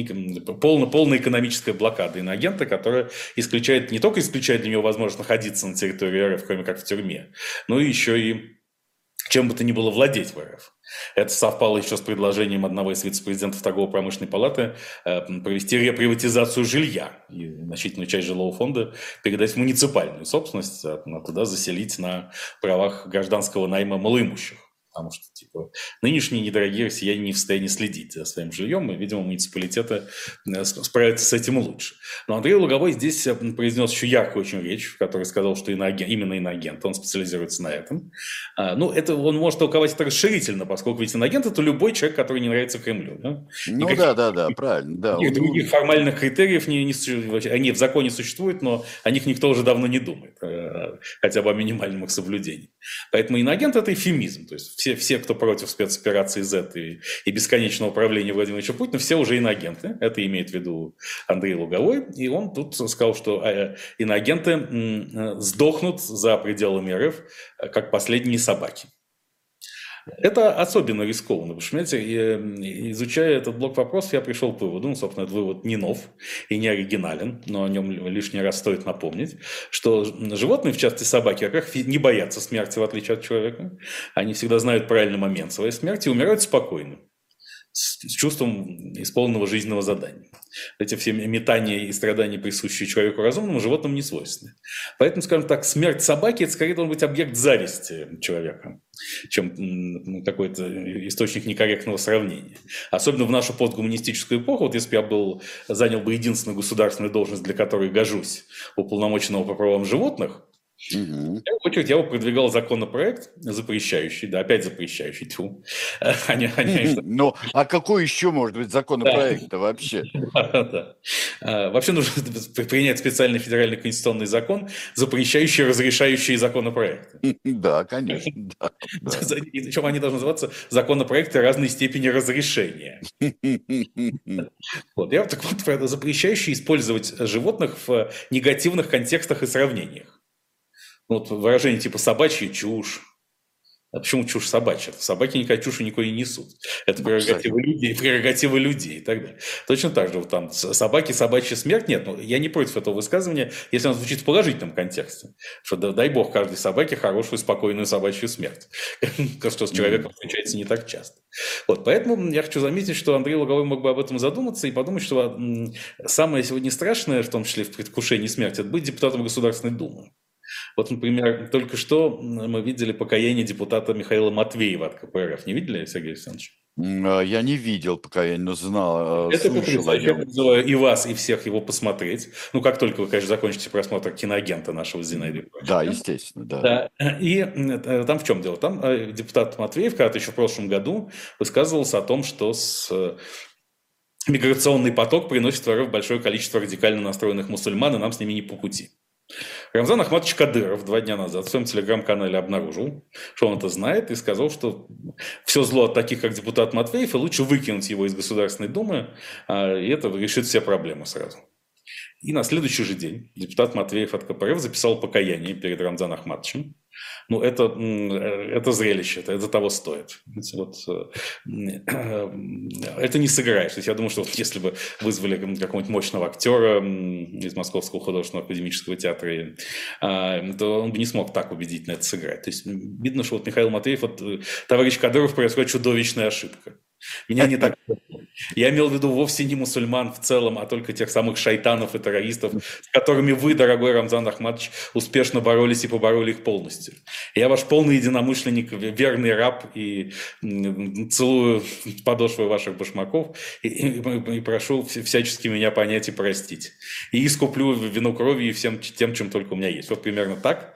полная, полная экономическая блокада иноагента, которая исключает, не только исключает для него возможность находиться на территории РФ, кроме как в тюрьме, но еще и чем бы то ни было владеть в РФ. Это совпало еще с предложением одного из вице-президентов торгово-промышленной палаты э, провести реприватизацию жилья и значительную часть жилого фонда передать в муниципальную собственность, а туда заселить на правах гражданского найма малоимущих потому что типа, нынешние недорогие россияне не в состоянии следить за своим жильем, и, видимо, муниципалитеты э, справятся с этим лучше. Но Андрей Луговой здесь э, произнес еще яркую очень речь, в которой сказал, что иноагент, именно иноагент, он специализируется на этом. А, ну, это он может толковать это расширительно, поскольку ведь иноагент – это любой человек, который не нравится Кремлю. Да?
Ну Никаких, да, да, да, правильно. Да.
Никаких других формальных критериев не, не, они в законе существуют, но о них никто уже давно не думает, э, хотя бы о минимальном их соблюдении. Поэтому иноагент – это эфемизм, то есть все, все, кто против спецоперации Z и, и бесконечного управления Владимировича Путина, все уже иноагенты. Это имеет в виду Андрей Луговой. И он тут сказал, что э, иноагенты э, сдохнут за пределами РФ, э, как последние собаки. Это особенно рискованно, вы понимаете, изучая этот блок вопросов, я пришел к выводу, ну, собственно, этот вывод не нов и не оригинален, но о нем лишний раз стоит напомнить, что животные, в частности собаки, во-первых, не боятся смерти, в отличие от человека, они всегда знают правильный момент своей смерти и умирают спокойно с, чувством исполненного жизненного задания. Эти все метания и страдания, присущие человеку разумному, животным не свойственны. Поэтому, скажем так, смерть собаки – это скорее должен быть объект зависти человека, чем какой-то источник некорректного сравнения. Особенно в нашу постгуманистическую эпоху, вот если бы я был, занял бы единственную государственную должность, для которой гожусь, уполномоченного по правам животных, Угу. В первую очередь я бы продвигал законопроект, запрещающий, да, опять запрещающий, тьфу.
Они, они, ну, а какой еще может быть законопроект вообще?
А, вообще нужно принять специальный федеральный конституционный закон, запрещающий разрешающие законопроекты.
Да, конечно.
Причем они должны называться законопроекты разной степени разрешения. Вот, я так вот запрещающий использовать животных в негативных контекстах и сравнениях. Ну, вот выражение типа «собачья чушь». А почему чушь собачья? Собаки никакой чуши никакой не несут. Это прерогатива людей, прерогатива людей и так далее. Точно так же, вот там собаки, собачья смерть, нет, ну, я не против этого высказывания, если оно звучит в положительном контексте. Что да, дай бог каждой собаке хорошую, спокойную собачью смерть. Что с человеком случается не так часто. Вот, поэтому я хочу заметить, что Андрей Луговой мог бы об этом задуматься и подумать, что самое сегодня страшное, в том числе в предвкушении смерти, это быть депутатом Государственной Думы. Вот, например, только что мы видели покаяние депутата Михаила Матвеева от КПРФ. Не видели, Сергей Александрович?
А, я не видел покаяние, но знал,
а, Это слышал Я призываю и вас, и всех его посмотреть. Ну, как только вы, конечно, закончите просмотр киноагента нашего Зинаиды.
Да, естественно, да.
да. И э, там в чем дело? Там э, депутат Матвеев, когда-то еще в прошлом году, высказывался о том, что с э, миграционный поток приносит в РФ большое количество радикально настроенных мусульман, и нам с ними не по пути. Рамзан Ахматович Кадыров два дня назад в своем телеграм-канале обнаружил, что он это знает, и сказал, что все зло от таких, как депутат Матвеев, и лучше выкинуть его из Государственной Думы, а, и это решит все проблемы сразу. И на следующий же день депутат Матвеев от КПРФ записал покаяние перед Рамзаном Ахматовичем, ну, это, э, это зрелище, это, это того стоит. Вот, э, это не сыграешь. То есть я думаю, что вот если бы вызвали какого-нибудь мощного актера из Московского художественного академического театра, а, то он бы не смог так убедительно это сыграть. То есть видно, что вот Михаил Матвеев, вот э, товарищ Кадыров происходит чудовищная ошибка. Меня не так... Я имел в виду вовсе не мусульман в целом, а только тех самых шайтанов и террористов, с которыми вы, дорогой Рамзан Ахматович, успешно боролись и побороли их полностью. Я ваш полный единомышленник, верный раб, и целую подошвы ваших башмаков, и, и, и прошу всячески меня понять и простить. И искуплю вину крови и всем тем, чем только у меня есть. Вот примерно так.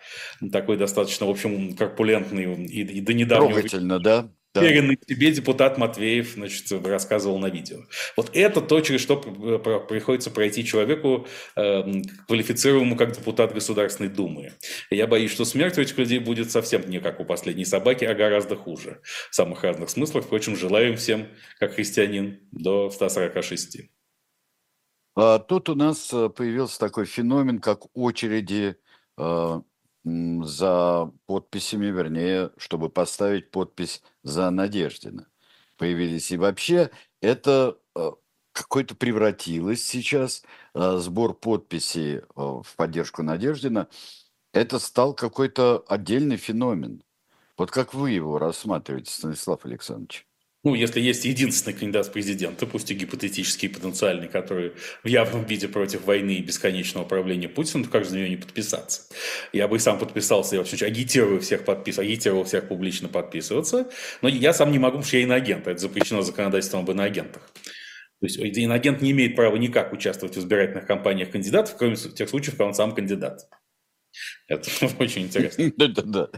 Такой достаточно, в общем, корпулентный и, и до недавнего...
Трогательно, да?
Да. себе депутат Матвеев значит, рассказывал на видео. Вот это то, через что приходится пройти человеку, э, квалифицируемому как депутат Государственной Думы. Я боюсь, что смерть у этих людей будет совсем не как у последней собаки, а гораздо хуже. В самых разных смыслах. Впрочем, желаю им всем, как христианин, до 146.
А тут у нас э, появился такой феномен, как очереди э, за подписями, вернее, чтобы поставить подпись за Надеждина. Появились. И вообще это э, какой-то превратилось сейчас, э, сбор подписей э, в поддержку Надеждина, это стал какой-то отдельный феномен. Вот как вы его рассматриваете, Станислав Александрович?
Ну, если есть единственный кандидат в президенты, пусть и гипотетический, и потенциальный, который в явном виде против войны и бесконечного правления Путина, то как же за нее не подписаться? Я бы и сам подписался, я вообще агитирую всех подписывать, агитировал всех публично подписываться, но я сам не могу, потому что я иноагент, это запрещено законодательством об иноагентах. То есть иноагент не имеет права никак участвовать в избирательных кампаниях кандидатов, кроме тех случаев, когда он сам кандидат. Это очень интересно. Да-да-да.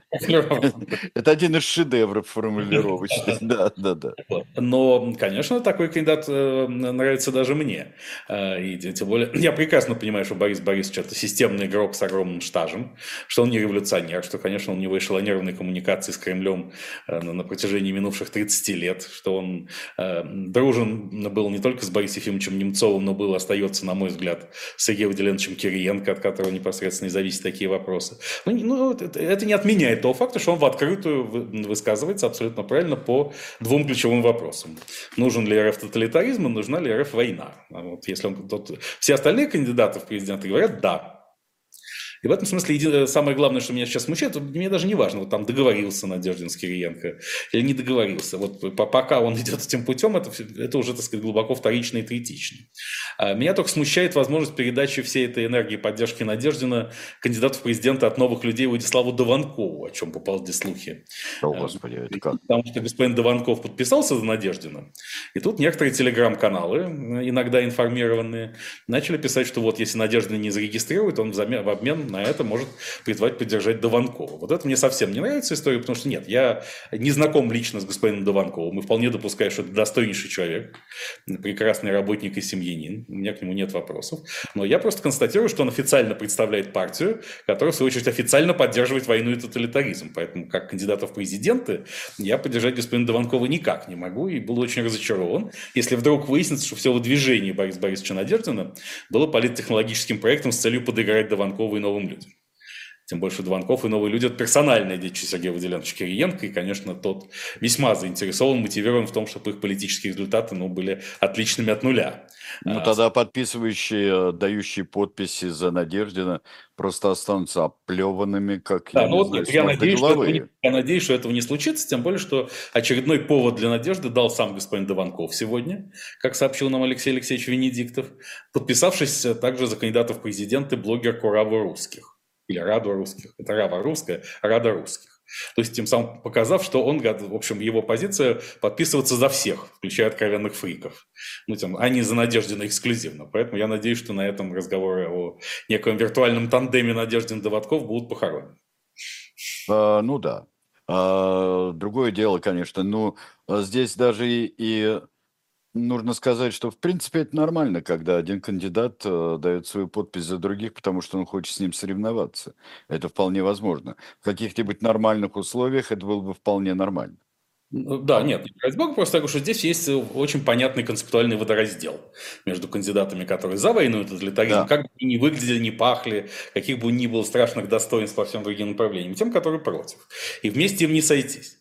Это один из шедевров формулировочных. Да, да, да.
Но, конечно, такой кандидат э, нравится даже мне. Э, и тем более, я прекрасно понимаю, что Борис Борисович это системный игрок с огромным стажем, что он не революционер, что, конечно, у него эшелонированные коммуникации с Кремлем э, на протяжении минувших 30 лет, что он дружен был не только с Борисом Ефимовичем Немцовым, но был, остается, на мой взгляд, с Сергеем Владимировичем Кириенко, от которого непосредственно и зависит такие вопросы вопросы. Ну, ну это, не отменяет того факта, что он в открытую высказывается абсолютно правильно по двум ключевым вопросам. Нужен ли РФ тоталитаризм и нужна ли РФ война? А вот если он, тот, все остальные кандидаты в президенты говорят «да», и в этом смысле э, самое главное, что меня сейчас смущает, мне даже не важно, вот там договорился Надеждин с Кириенко или не договорился. Вот пока он идет этим путем, это, это уже, так сказать, глубоко вторично и третично. А меня только смущает возможность передачи всей этой энергии поддержки Надеждина кандидату в президенты от новых людей Владиславу Дованкову, о чем попал слухи.
О, Господи, это как?
Потому что господин Дованков подписался за Надеждина, и тут некоторые телеграм-каналы, иногда информированные, начали писать, что вот если Надеждина не зарегистрирует, он в обмен на это может призвать поддержать Дованкова. Вот это мне совсем не нравится история, потому что нет, я не знаком лично с господином Дованковым, и вполне допускаю, что это достойнейший человек, прекрасный работник и семьянин, у меня к нему нет вопросов, но я просто констатирую, что он официально представляет партию, которая, в свою очередь, официально поддерживает войну и тоталитаризм, поэтому как кандидата в президенты я поддержать господина Дованкова никак не могу, и был очень разочарован, если вдруг выяснится, что все выдвижение Бориса Борисовича Надеждина было политтехнологическим проектом с целью подыграть Дованкову и новым новым людям. Тем больше Дванков и новые люди – это персональные дети Сергея Владимировича Кириенко, и, конечно, тот весьма заинтересован, мотивирован в том, чтобы их политические результаты ну, были отличными от нуля.
Ну, а, тогда подписывающие, дающие подписи за Надеждина просто останутся оплеванными, как
да, я, ну, знаю, я, надеюсь, что этого, я надеюсь, что этого не случится, тем более, что очередной повод для надежды дал сам господин Дованков сегодня, как сообщил нам Алексей Алексеевич Венедиктов, подписавшись также за кандидатов в президенты блогер Курава Русских или Рада русских. Это Рава русская, Рада русских. То есть тем самым показав, что он, в общем, его позиция подписываться за всех, включая откровенных фриков, ну, тем, а не за Надеждина эксклюзивно. Поэтому я надеюсь, что на этом разговоры о неком виртуальном тандеме Надеждин-Доводков будут похоронены.
А, ну да. А, другое дело, конечно, ну здесь даже и, и Нужно сказать, что в принципе это нормально, когда один кандидат э, дает свою подпись за других, потому что он хочет с ним соревноваться. Это вполне возможно. В каких-нибудь нормальных условиях это было бы вполне нормально.
Ну да, нет, ради бога, просто говорю, что здесь есть очень понятный концептуальный водораздел между кандидатами, которые за войну и тоталитаризм, да. как бы они ни выглядели, не пахли, каких бы ни было страшных достоинств по всем другим направлениям, тем, которые против. И вместе им не сойтись.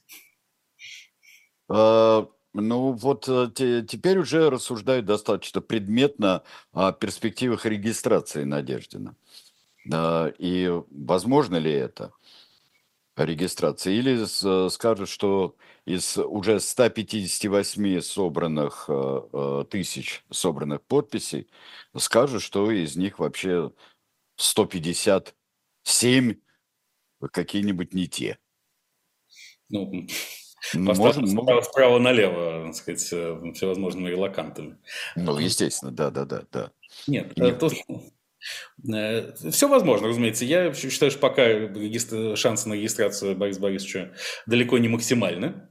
А, ну вот э, теперь уже рассуждают достаточно предметно о перспективах регистрации Надеждина. И возможно ли это регистрация? Или скажут, что из уже 158 собранных э, э, тысяч собранных подписей, скажут, что из них вообще 157 какие-нибудь не те.
Ну, Можем, справа, справа налево, так сказать, э, всевозможными релакантами.
Ну, естественно, да, да, да, да.
Нет, э, Нет. э, все возможно, разумеется. Я считаю, что пока регистр... шансы на регистрацию Бориса Борисовича далеко не максимальны.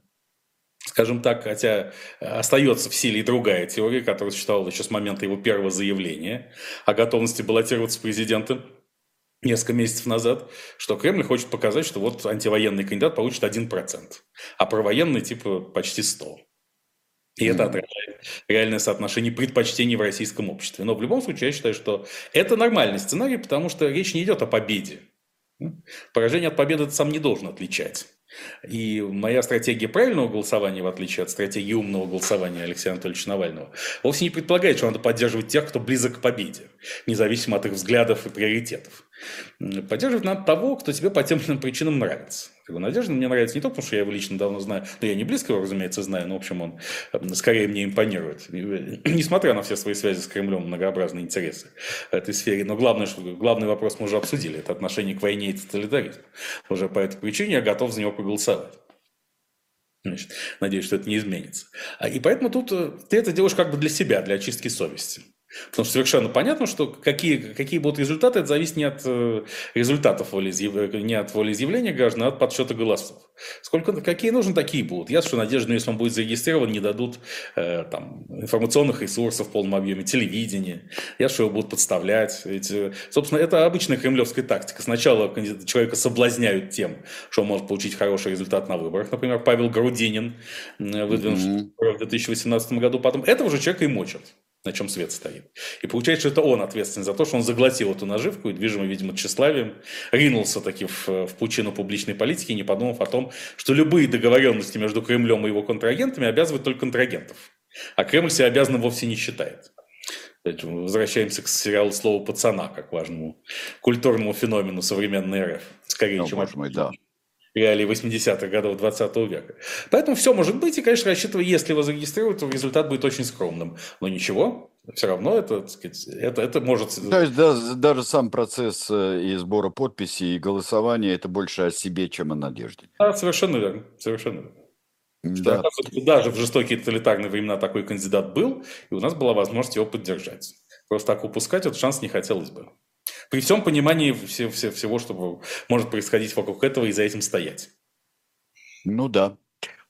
Скажем так, хотя остается в силе и другая теория, которая существовала еще с момента его первого заявления о готовности баллотироваться в президенты несколько месяцев назад, что Кремль хочет показать, что вот антивоенный кандидат получит 1%, а провоенный типа почти 100%. И это отражает реальное соотношение предпочтений в российском обществе. Но в любом случае я считаю, что это нормальный сценарий, потому что речь не идет о победе. Поражение от победы ты сам не должен отличать. И моя стратегия правильного голосования, в отличие от стратегии умного голосования Алексея Анатольевича Навального, вовсе не предполагает, что надо поддерживать тех, кто близок к победе, независимо от их взглядов и приоритетов. Поддерживать надо того, кто тебе по тем или иным причинам нравится. Как бы Надежда мне нравится не только потому, что я его лично давно знаю, но я не близко его, разумеется, знаю, но, в общем, он скорее мне импонирует. Несмотря на все свои связи с Кремлем, многообразные интересы в этой сфере. Но главное, что, главный вопрос мы уже обсудили, это отношение к войне и тоталитаризму. Уже по этой причине я готов за него проголосовать. Значит, надеюсь, что это не изменится. А, и поэтому тут э, ты это делаешь как бы для себя, для очистки совести. Потому что совершенно понятно, что какие, какие будут результаты, это зависит не от э, результатов волеизъяв... не от волеизъявления граждан, а от подсчета голосов. Сколько, какие нужны, такие будут. Я что надежда, если он будет зарегистрирован, не дадут э, там, информационных ресурсов в полном объеме, телевидения. Я что его будут подставлять. Ведь, э, собственно, это обычная кремлевская тактика. Сначала человека соблазняют тем, что он может получить хороший результат на выборах. Например, Павел Грудинин, выдвинувший mm-hmm. в 2018 году. Потом этого же человека и мочат на чем свет стоит. И получается, что это он ответственен за то, что он заглотил эту наживку и, движимый, видимо, тщеславием, ринулся таки в, в пучину публичной политики, не подумав о том, что любые договоренности между Кремлем и его контрагентами обязывают только контрагентов. А Кремль себя обязанным вовсе не считает. Возвращаемся к сериалу «Слово пацана», как важному культурному феномену современной РФ. Скорее, ну, чем... Мой, да реалии 80-х годов 20 века. Поэтому все может быть, и, конечно, рассчитывая, если его зарегистрируют, то результат будет очень скромным. Но ничего, все равно это, сказать, это, это может...
То есть даже, даже сам процесс э, и сбора подписей, и голосования, это больше о себе, чем о надежде.
Да, совершенно верно, совершенно верно. Да. Что, даже в жестокие тоталитарные времена такой кандидат был, и у нас была возможность его поддержать. Просто так упускать этот шанс не хотелось бы. При всем понимании все, все, всего, что может происходить вокруг этого и за этим стоять.
Ну да.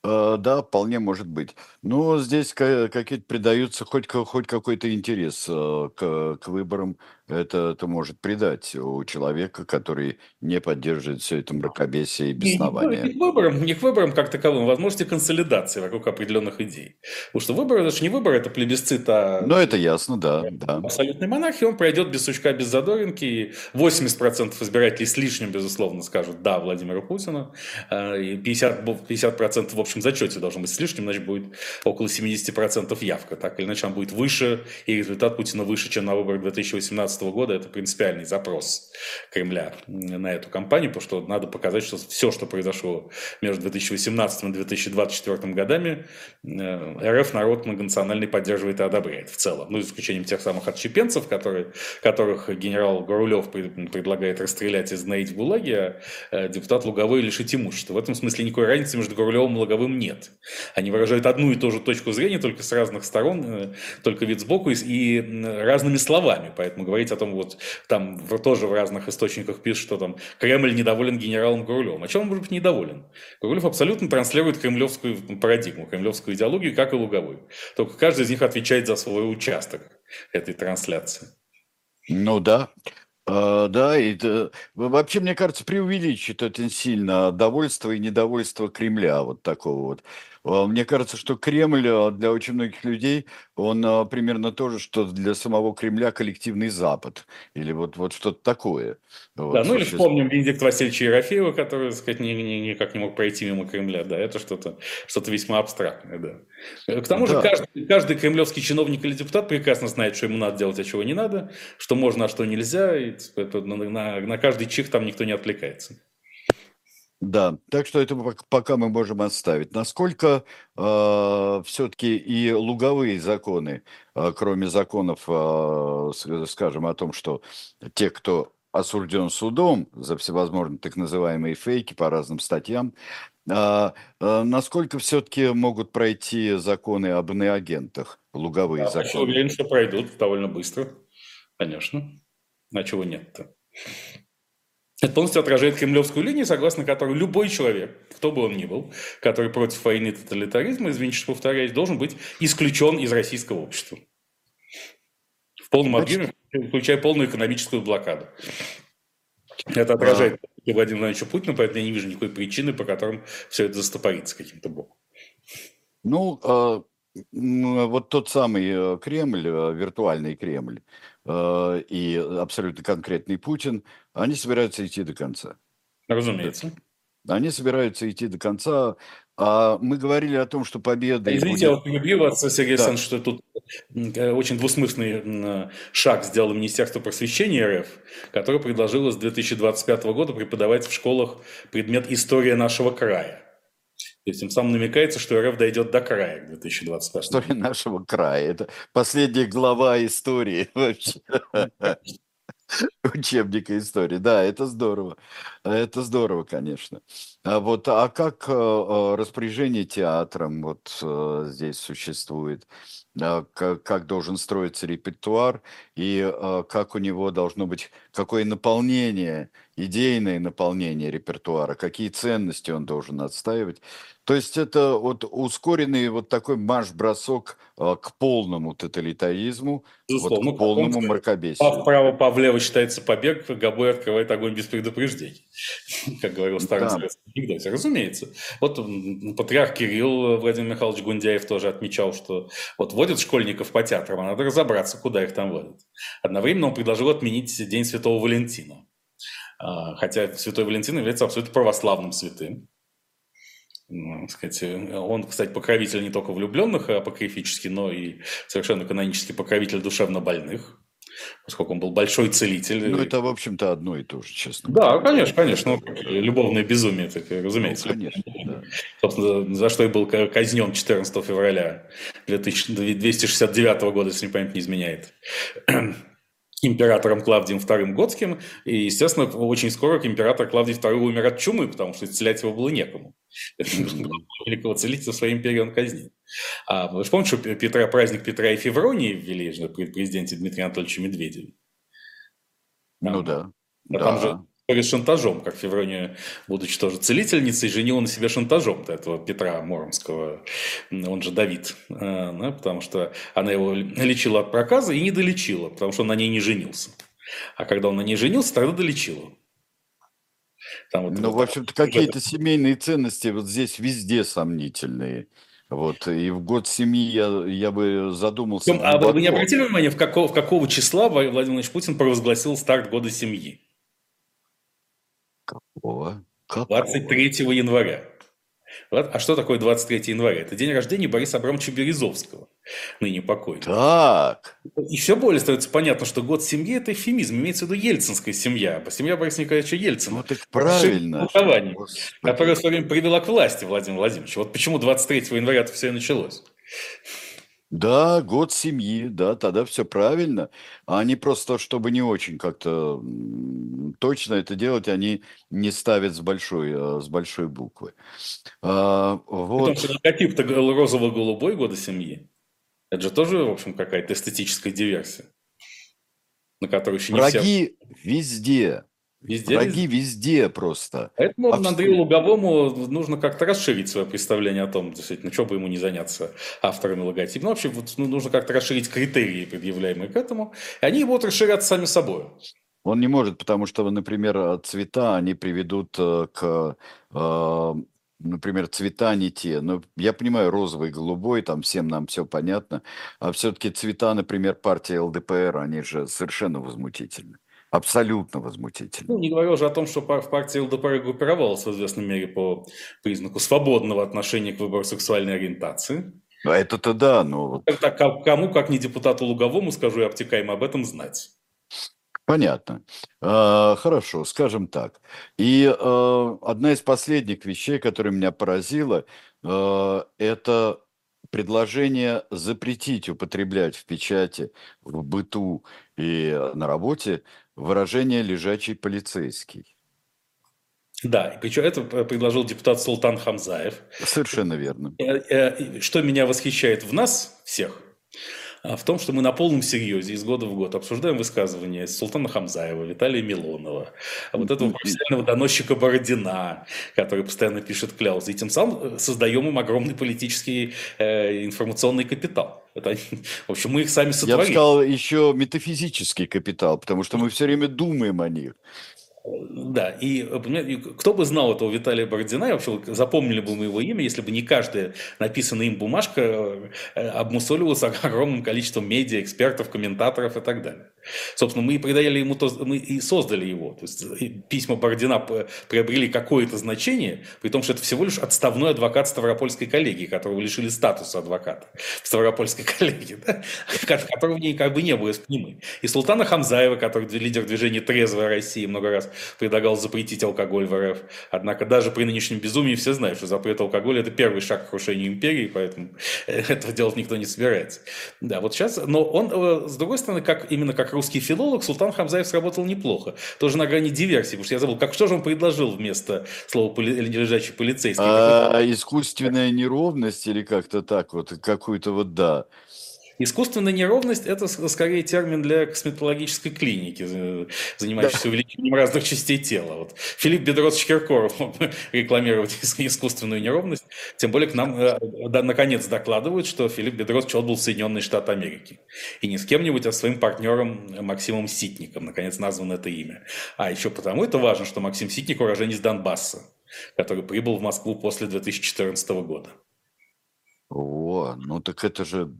Э, да, вполне может быть. Но здесь какие-то придаются хоть, хоть какой-то интерес э, к, к выборам. Это, это может придать у человека, который не поддерживает все это мракобесие и беснование.
Не, не, к выборам, не к выборам как таковым, возможности консолидации вокруг определенных идей. Потому что выборы, это же не выборы, это плебисцит, а...
Ну, это ясно, да. да.
Абсолютной монархии, он пройдет без сучка, без задоринки. И 80% избирателей с лишним, безусловно, скажут «да» Владимиру Путину. А, и 50%, 50% в общем зачете должно быть с лишним, значит, будет около 70% явка. Так или иначе, он будет выше, и результат Путина выше, чем на выборах 2018 года. Это принципиальный запрос Кремля на эту кампанию, потому что надо показать, что все, что произошло между 2018 и 2024 годами, э, РФ народ многонациональный поддерживает и одобряет в целом. Ну, за исключением тех самых отщепенцев, которые, которых генерал Горулев предлагает расстрелять и знаить в ГУЛАГе, а э, депутат Луговой лишить имущества. В этом смысле никакой разницы между Горулевым и Луговым нет. Они выражают одну и ту же точку зрения, только с разных сторон, э, только вид сбоку и разными словами. Поэтому говорить о том, вот там тоже в разных источниках пишут, что там Кремль недоволен генералом Гурулевым. О чем он может быть недоволен? Гурулев абсолютно транслирует кремлевскую парадигму, кремлевскую идеологию, как и Луговой. Только каждый из них отвечает за свой участок этой трансляции.
Ну да. А, да, и вообще, мне кажется, преувеличит очень сильно довольство и недовольство Кремля, вот такого вот. А, мне кажется, что Кремль а, для очень многих людей, он а, примерно то же, что для самого Кремля коллективный Запад. Или вот, вот что-то такое.
Вот, да, ну или вспомним Венедикта Васильевича Ерофеева, который, так сказать, ни, ни, никак не мог пройти мимо Кремля. Да, это что-то что весьма абстрактное, да. К тому же да. каждый, каждый кремлевский чиновник или депутат прекрасно знает, что ему надо делать, а чего не надо, что можно, а что нельзя. И на, на, на каждый чих там никто не отвлекается.
Да, так что это пока мы можем оставить. Насколько э, все-таки и луговые законы, э, кроме законов, э, скажем, о том, что те, кто осужден судом за всевозможные так называемые фейки по разным статьям, э, э, насколько все-таки могут пройти законы об иноагентах, луговые
Я
законы?
уверен, что пройдут довольно быстро, конечно. А чего нет-то? Это полностью отражает кремлевскую линию, согласно которой любой человек, кто бы он ни был, который против войны и тоталитаризма, извините, что повторяюсь, должен быть исключен из российского общества. В полном объеме, включая полную экономическую блокаду. Это отражает а... Владимира Владимировича Путина, поэтому я не вижу никакой причины, по которым все это застопорится каким-то боком.
Ну, а, вот тот самый э, Кремль, э, виртуальный Кремль э, и абсолютно конкретный Путин, они собираются идти до конца.
Разумеется.
Они собираются идти до конца. А мы говорили о том, что победа...
Извините, будет... я перебью вас, Сергей да. Александрович, что тут очень двусмысленный шаг сделало Министерство просвещения РФ, которое предложило с 2025 года преподавать в школах предмет «История нашего края». То есть тем самым намекается, что РФ дойдет до края к 2025
История нашего края. Это последняя глава истории вообще. Учебника истории. Да, это здорово. Это здорово, конечно. А вот, а как э, э, распоряжение театром вот э, здесь существует? А, как, как должен строиться репертуар и как у него должно быть, какое наполнение, идейное наполнение репертуара, какие ценности он должен отстаивать. То есть это вот ускоренный вот такой марш-бросок а, к полному тоталитаризму, вот к полному мракобесию.
Пав вправо, пав влево считается побег, Габой открывает огонь без предупреждений, как говорил старый да. анекдоте. Разумеется. Вот патриарх Кирилл Владимир Михайлович Гундяев тоже отмечал, что вот водят школьников по театрам, а надо разобраться, куда их там водят. Одновременно он предложил отменить День Святого Валентина. А, хотя Святой Валентин является абсолютно православным святым. Ну, сказать, он, кстати, покровитель не только влюбленных апокрифически, но и совершенно канонический покровитель душевно больных, поскольку он был большой целитель.
Ну, это, в общем-то, одно и то же, честно.
Да, конечно, конечно. Ну, любовное безумие, так, разумеется. Ну, конечно, да. Собственно, за что и был казнен 14 февраля 2269 года, если не память не изменяет императором Клавдием II Готским, и, естественно, очень скоро император Клавдий II умер от чумы, потому что исцелять его было некому. Великого целителя своей империи он казнил. А вы же помните, что Петра, праздник Петра и Февронии ввели же при президенте Дмитрия Анатольевича Медведеве?
Ну да.
А там же шантажом, как Феврония, будучи тоже целительницей, женила на себе шантажом этого Петра Моромского, он же Давид, э, да, потому что она его лечила от проказа и не долечила, потому что он на ней не женился. А когда он на ней женился, тогда долечила.
Там вот, ну, вот, в общем-то, какие-то семейные ценности вот здесь везде сомнительные. Вот, и в год семьи я, я бы задумался.
А вы не обратили внимания, в какого, в какого числа Владимир Владимирович Путин провозгласил старт года семьи?
Какого?
Какого? 23 января. А что такое 23 января? Это день рождения Бориса Абрамовича Березовского, ныне покойного.
Так.
И все более становится понятно, что год семьи – это эфемизм, имеется в виду ельцинская семья, семья Бориса Николаевича Ельцина.
Ну так правильно.
Которая в свое время привела к власти Владимира Владимировича. Вот почему 23 января это все и началось.
Да, год семьи, да, тогда все правильно. А они просто, чтобы не очень как-то точно это делать, они не ставят с большой, э, с большой буквы.
А, вот. Потому что логотип-то розово-голубой года семьи. Это же тоже, в общем, какая-то эстетическая диверсия.
На которую еще не Враги все... везде. Везде, Враги везде просто.
Поэтому Абсолютно. Андрею Луговому нужно как-то расширить свое представление о том, действительно, что бы ему не заняться авторами логотипа. Ну, вообще, вот, ну, нужно как-то расширить критерии, предъявляемые к этому. И они будут расширяться сами собой.
Он не может, потому что, например, цвета, они приведут э, к, э, например, цвета не те. Но я понимаю, розовый, голубой, там всем нам все понятно. А все-таки цвета, например, партии ЛДПР, они же совершенно возмутительны. Абсолютно возмутительно.
Ну, не говоря уже о том, что в партии ЛДПР группировалась в известной мере по признаку свободного отношения к выбору сексуальной ориентации.
А это-то да, но...
Это кому, как не депутату Луговому, скажу и обтекаемо об этом знать.
Понятно. А, хорошо, скажем так. И а, одна из последних вещей, которая меня поразила, а, это предложение запретить употреблять в печати, в быту и на работе выражение «лежачий полицейский».
Да, и причем это предложил депутат Султан Хамзаев.
Совершенно верно.
Э, э, что меня восхищает в нас всех, в том, что мы на полном серьезе из года в год обсуждаем высказывания Султана Хамзаева, Виталия Милонова, а вот этого профессионального доносчика Бородина, который постоянно пишет кляузы, и тем самым э, создаем им огромный политический э, информационный капитал. Это, в общем, мы их сами сотворили.
Я бы сказал, еще метафизический капитал, потому что мы все время думаем о них.
Да, и кто бы знал этого Виталия Бородина, и вообще запомнили бы мы его имя, если бы не каждая написанная им бумажка э, обмусоливалась огромным количеством медиа, экспертов, комментаторов и так далее. Собственно, мы и придали ему то, мы и создали его. То есть письма Бородина приобрели какое-то значение, при том, что это всего лишь отставной адвокат Ставропольской коллегии, которого лишили статуса адвоката в Ставропольской коллегии, да? которого как бы не было с ним. И Султана Хамзаева, который лидер движения «Трезвая Россия», много раз предлагал запретить алкоголь в РФ. Однако даже при нынешнем безумии все знают, что запрет алкоголя – это первый шаг к крушению империи, поэтому этого делать никто не собирается. Да, вот сейчас, но он, э, с другой стороны, как, именно как русский филолог, Султан Хамзаев сработал неплохо. Тоже на грани диверсии, потому что я забыл, как, что же он предложил вместо слова поли, лежачий полицейский?
А, искусственная неровность или как-то так вот, какую-то вот, да.
Искусственная неровность – это скорее термин для косметологической клиники, занимающейся да. увеличением разных частей тела. Вот. Филипп Бедрос Киркоров мог рекламировать искусственную неровность. Тем более к нам э, да, наконец докладывают, что Филипп Бедрос отбыл в Соединенные Штаты Америки. И не с кем-нибудь, а своим партнером Максимом Ситником. Наконец названо это имя. А еще потому это важно, что Максим Ситник уроженец Донбасса, который прибыл в Москву после 2014 года.
О, ну так это же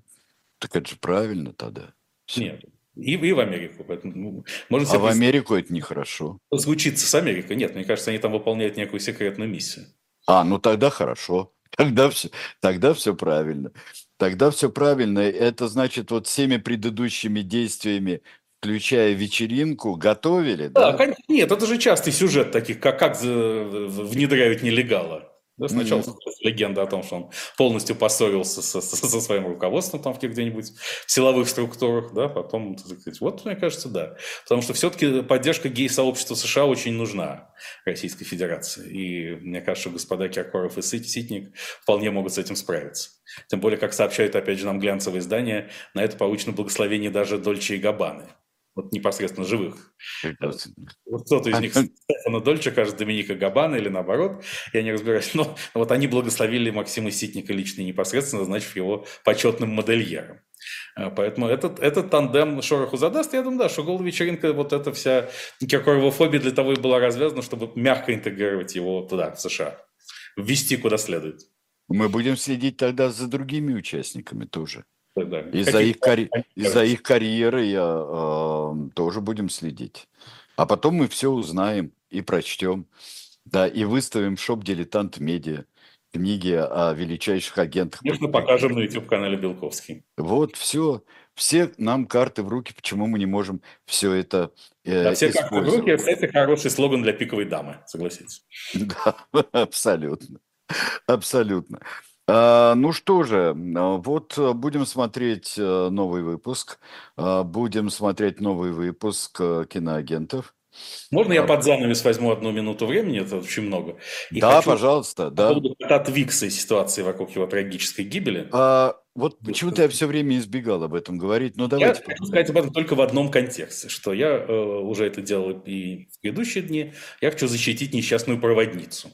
так это же правильно тогда.
Все. Нет. И, и в Америку. Поэтому,
ну, можно а в Америку это нехорошо.
Случится с Америкой? Нет, мне кажется, они там выполняют некую секретную миссию.
А, ну тогда хорошо. Тогда все, тогда все правильно. Тогда все правильно. Это значит, вот всеми предыдущими действиями включая вечеринку, готовили, да?
Да, нет, это же частый сюжет таких, как, как внедряют нелегала. Да, сначала mm-hmm. легенда о том, что он полностью поссорился со, со, со своим руководством там где-нибудь в силовых структурах, да, потом, так сказать, вот, мне кажется, да. Потому что все-таки поддержка гей-сообщества США очень нужна Российской Федерации. И мне кажется, что господа Киркоров и Ситник вполне могут с этим справиться. Тем более, как сообщают, опять же, нам глянцевые издания, на это получено благословение даже Дольче и Габаны вот непосредственно живых. Вот кто-то из них Стефана Дольче, кажется, Доминика Габана или наоборот, я не разбираюсь, но вот они благословили Максима Ситника лично и непосредственно, назначив его почетным модельером. А, поэтому этот, этот тандем шороху задаст. Я думаю, да, что голая вечеринка, вот эта вся Киркоровофобия для того и была развязана, чтобы мягко интегрировать его туда, в США. Ввести куда следует.
Мы будем следить тогда за другими участниками тоже. Да. Из-за их, карь... из их карьеры я, э, тоже будем следить. А потом мы все узнаем и прочтем. Да, и выставим шоп «Дилетант Медиа» книги о величайших агентах.
Конечно, покажем на YouTube-канале Белковский.
Вот, все. Все нам карты в руки, почему мы не можем все это
э, да, все карты в руки, это хороший слоган для пиковой дамы, согласитесь.
Да, абсолютно. Абсолютно. А, ну что же, а, вот э, будем смотреть э, новый выпуск, а, будем смотреть новый выпуск э, киноагентов.
Можно я под занавес возьму одну минуту времени? Это очень много.
И да, пожалуйста. Да. По поводу
кота Твикса и ситуации вокруг его трагической гибели.
А, вот почему-то я все время избегал об этом говорить. Но давайте.
Я хочу сказать об этом только в одном контексте, что я э, уже это делал и в предыдущие дни. Я хочу защитить несчастную проводницу.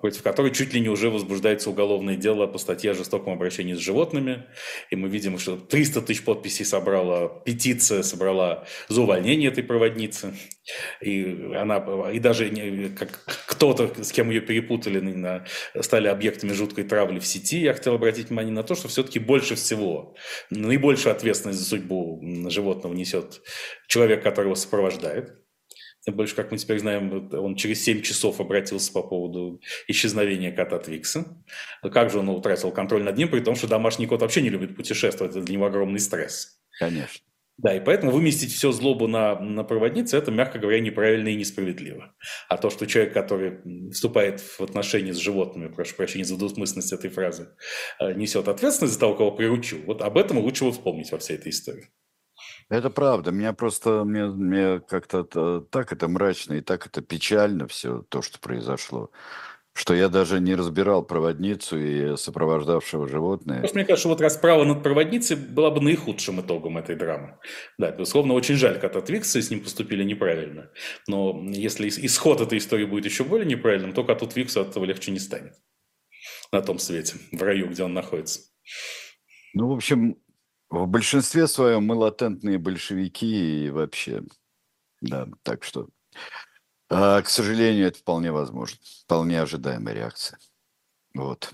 Против которой чуть ли не уже возбуждается уголовное дело по статье о жестоком обращении с животными. И мы видим, что 300 тысяч подписей собрала, петиция собрала за увольнение этой проводницы. И, она, и даже как кто-то, с кем ее перепутали, стали объектами жуткой травли в сети. Я хотел обратить внимание на то, что все-таки больше всего, наибольшую ответственность за судьбу животного несет человек, которого сопровождает. Больше, как мы теперь знаем, он через 7 часов обратился по поводу исчезновения кота Твикса. Как же он утратил контроль над ним, при том, что домашний кот вообще не любит путешествовать, это для него огромный стресс.
Конечно.
Да, и поэтому выместить все злобу на, на проводнице, это, мягко говоря, неправильно и несправедливо. А то, что человек, который вступает в отношения с животными, прошу прощения за двусмысленность этой фразы, э, несет ответственность за того, кого приручил, вот об этом лучше вспомнить во всей этой истории.
Это правда. Меня просто, мне, мне как-то так это мрачно и так это печально все то, что произошло. что я даже не разбирал проводницу и сопровождавшего животное.
Просто мне кажется, вот расправа над проводницей была бы наихудшим итогом этой драмы. Да, безусловно, очень жаль, когда Твиксы с ним поступили неправильно. Но если исход этой истории будет еще более неправильным, то коту Твиксу от этого легче не станет. На том свете, в раю, где он находится.
Ну, в общем, в большинстве своем мы латентные большевики и вообще, да, так что, а, к сожалению, это вполне возможно, вполне ожидаемая реакция. Вот.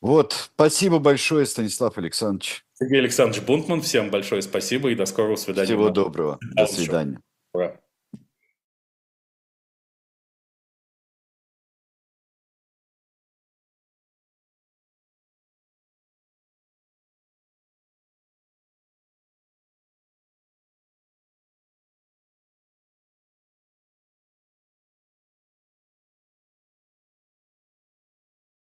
Вот, спасибо большое, Станислав Александрович.
Сергей Александрович Бунтман, всем большое спасибо и до скорого свидания.
Всего доброго, до свидания.
Ура.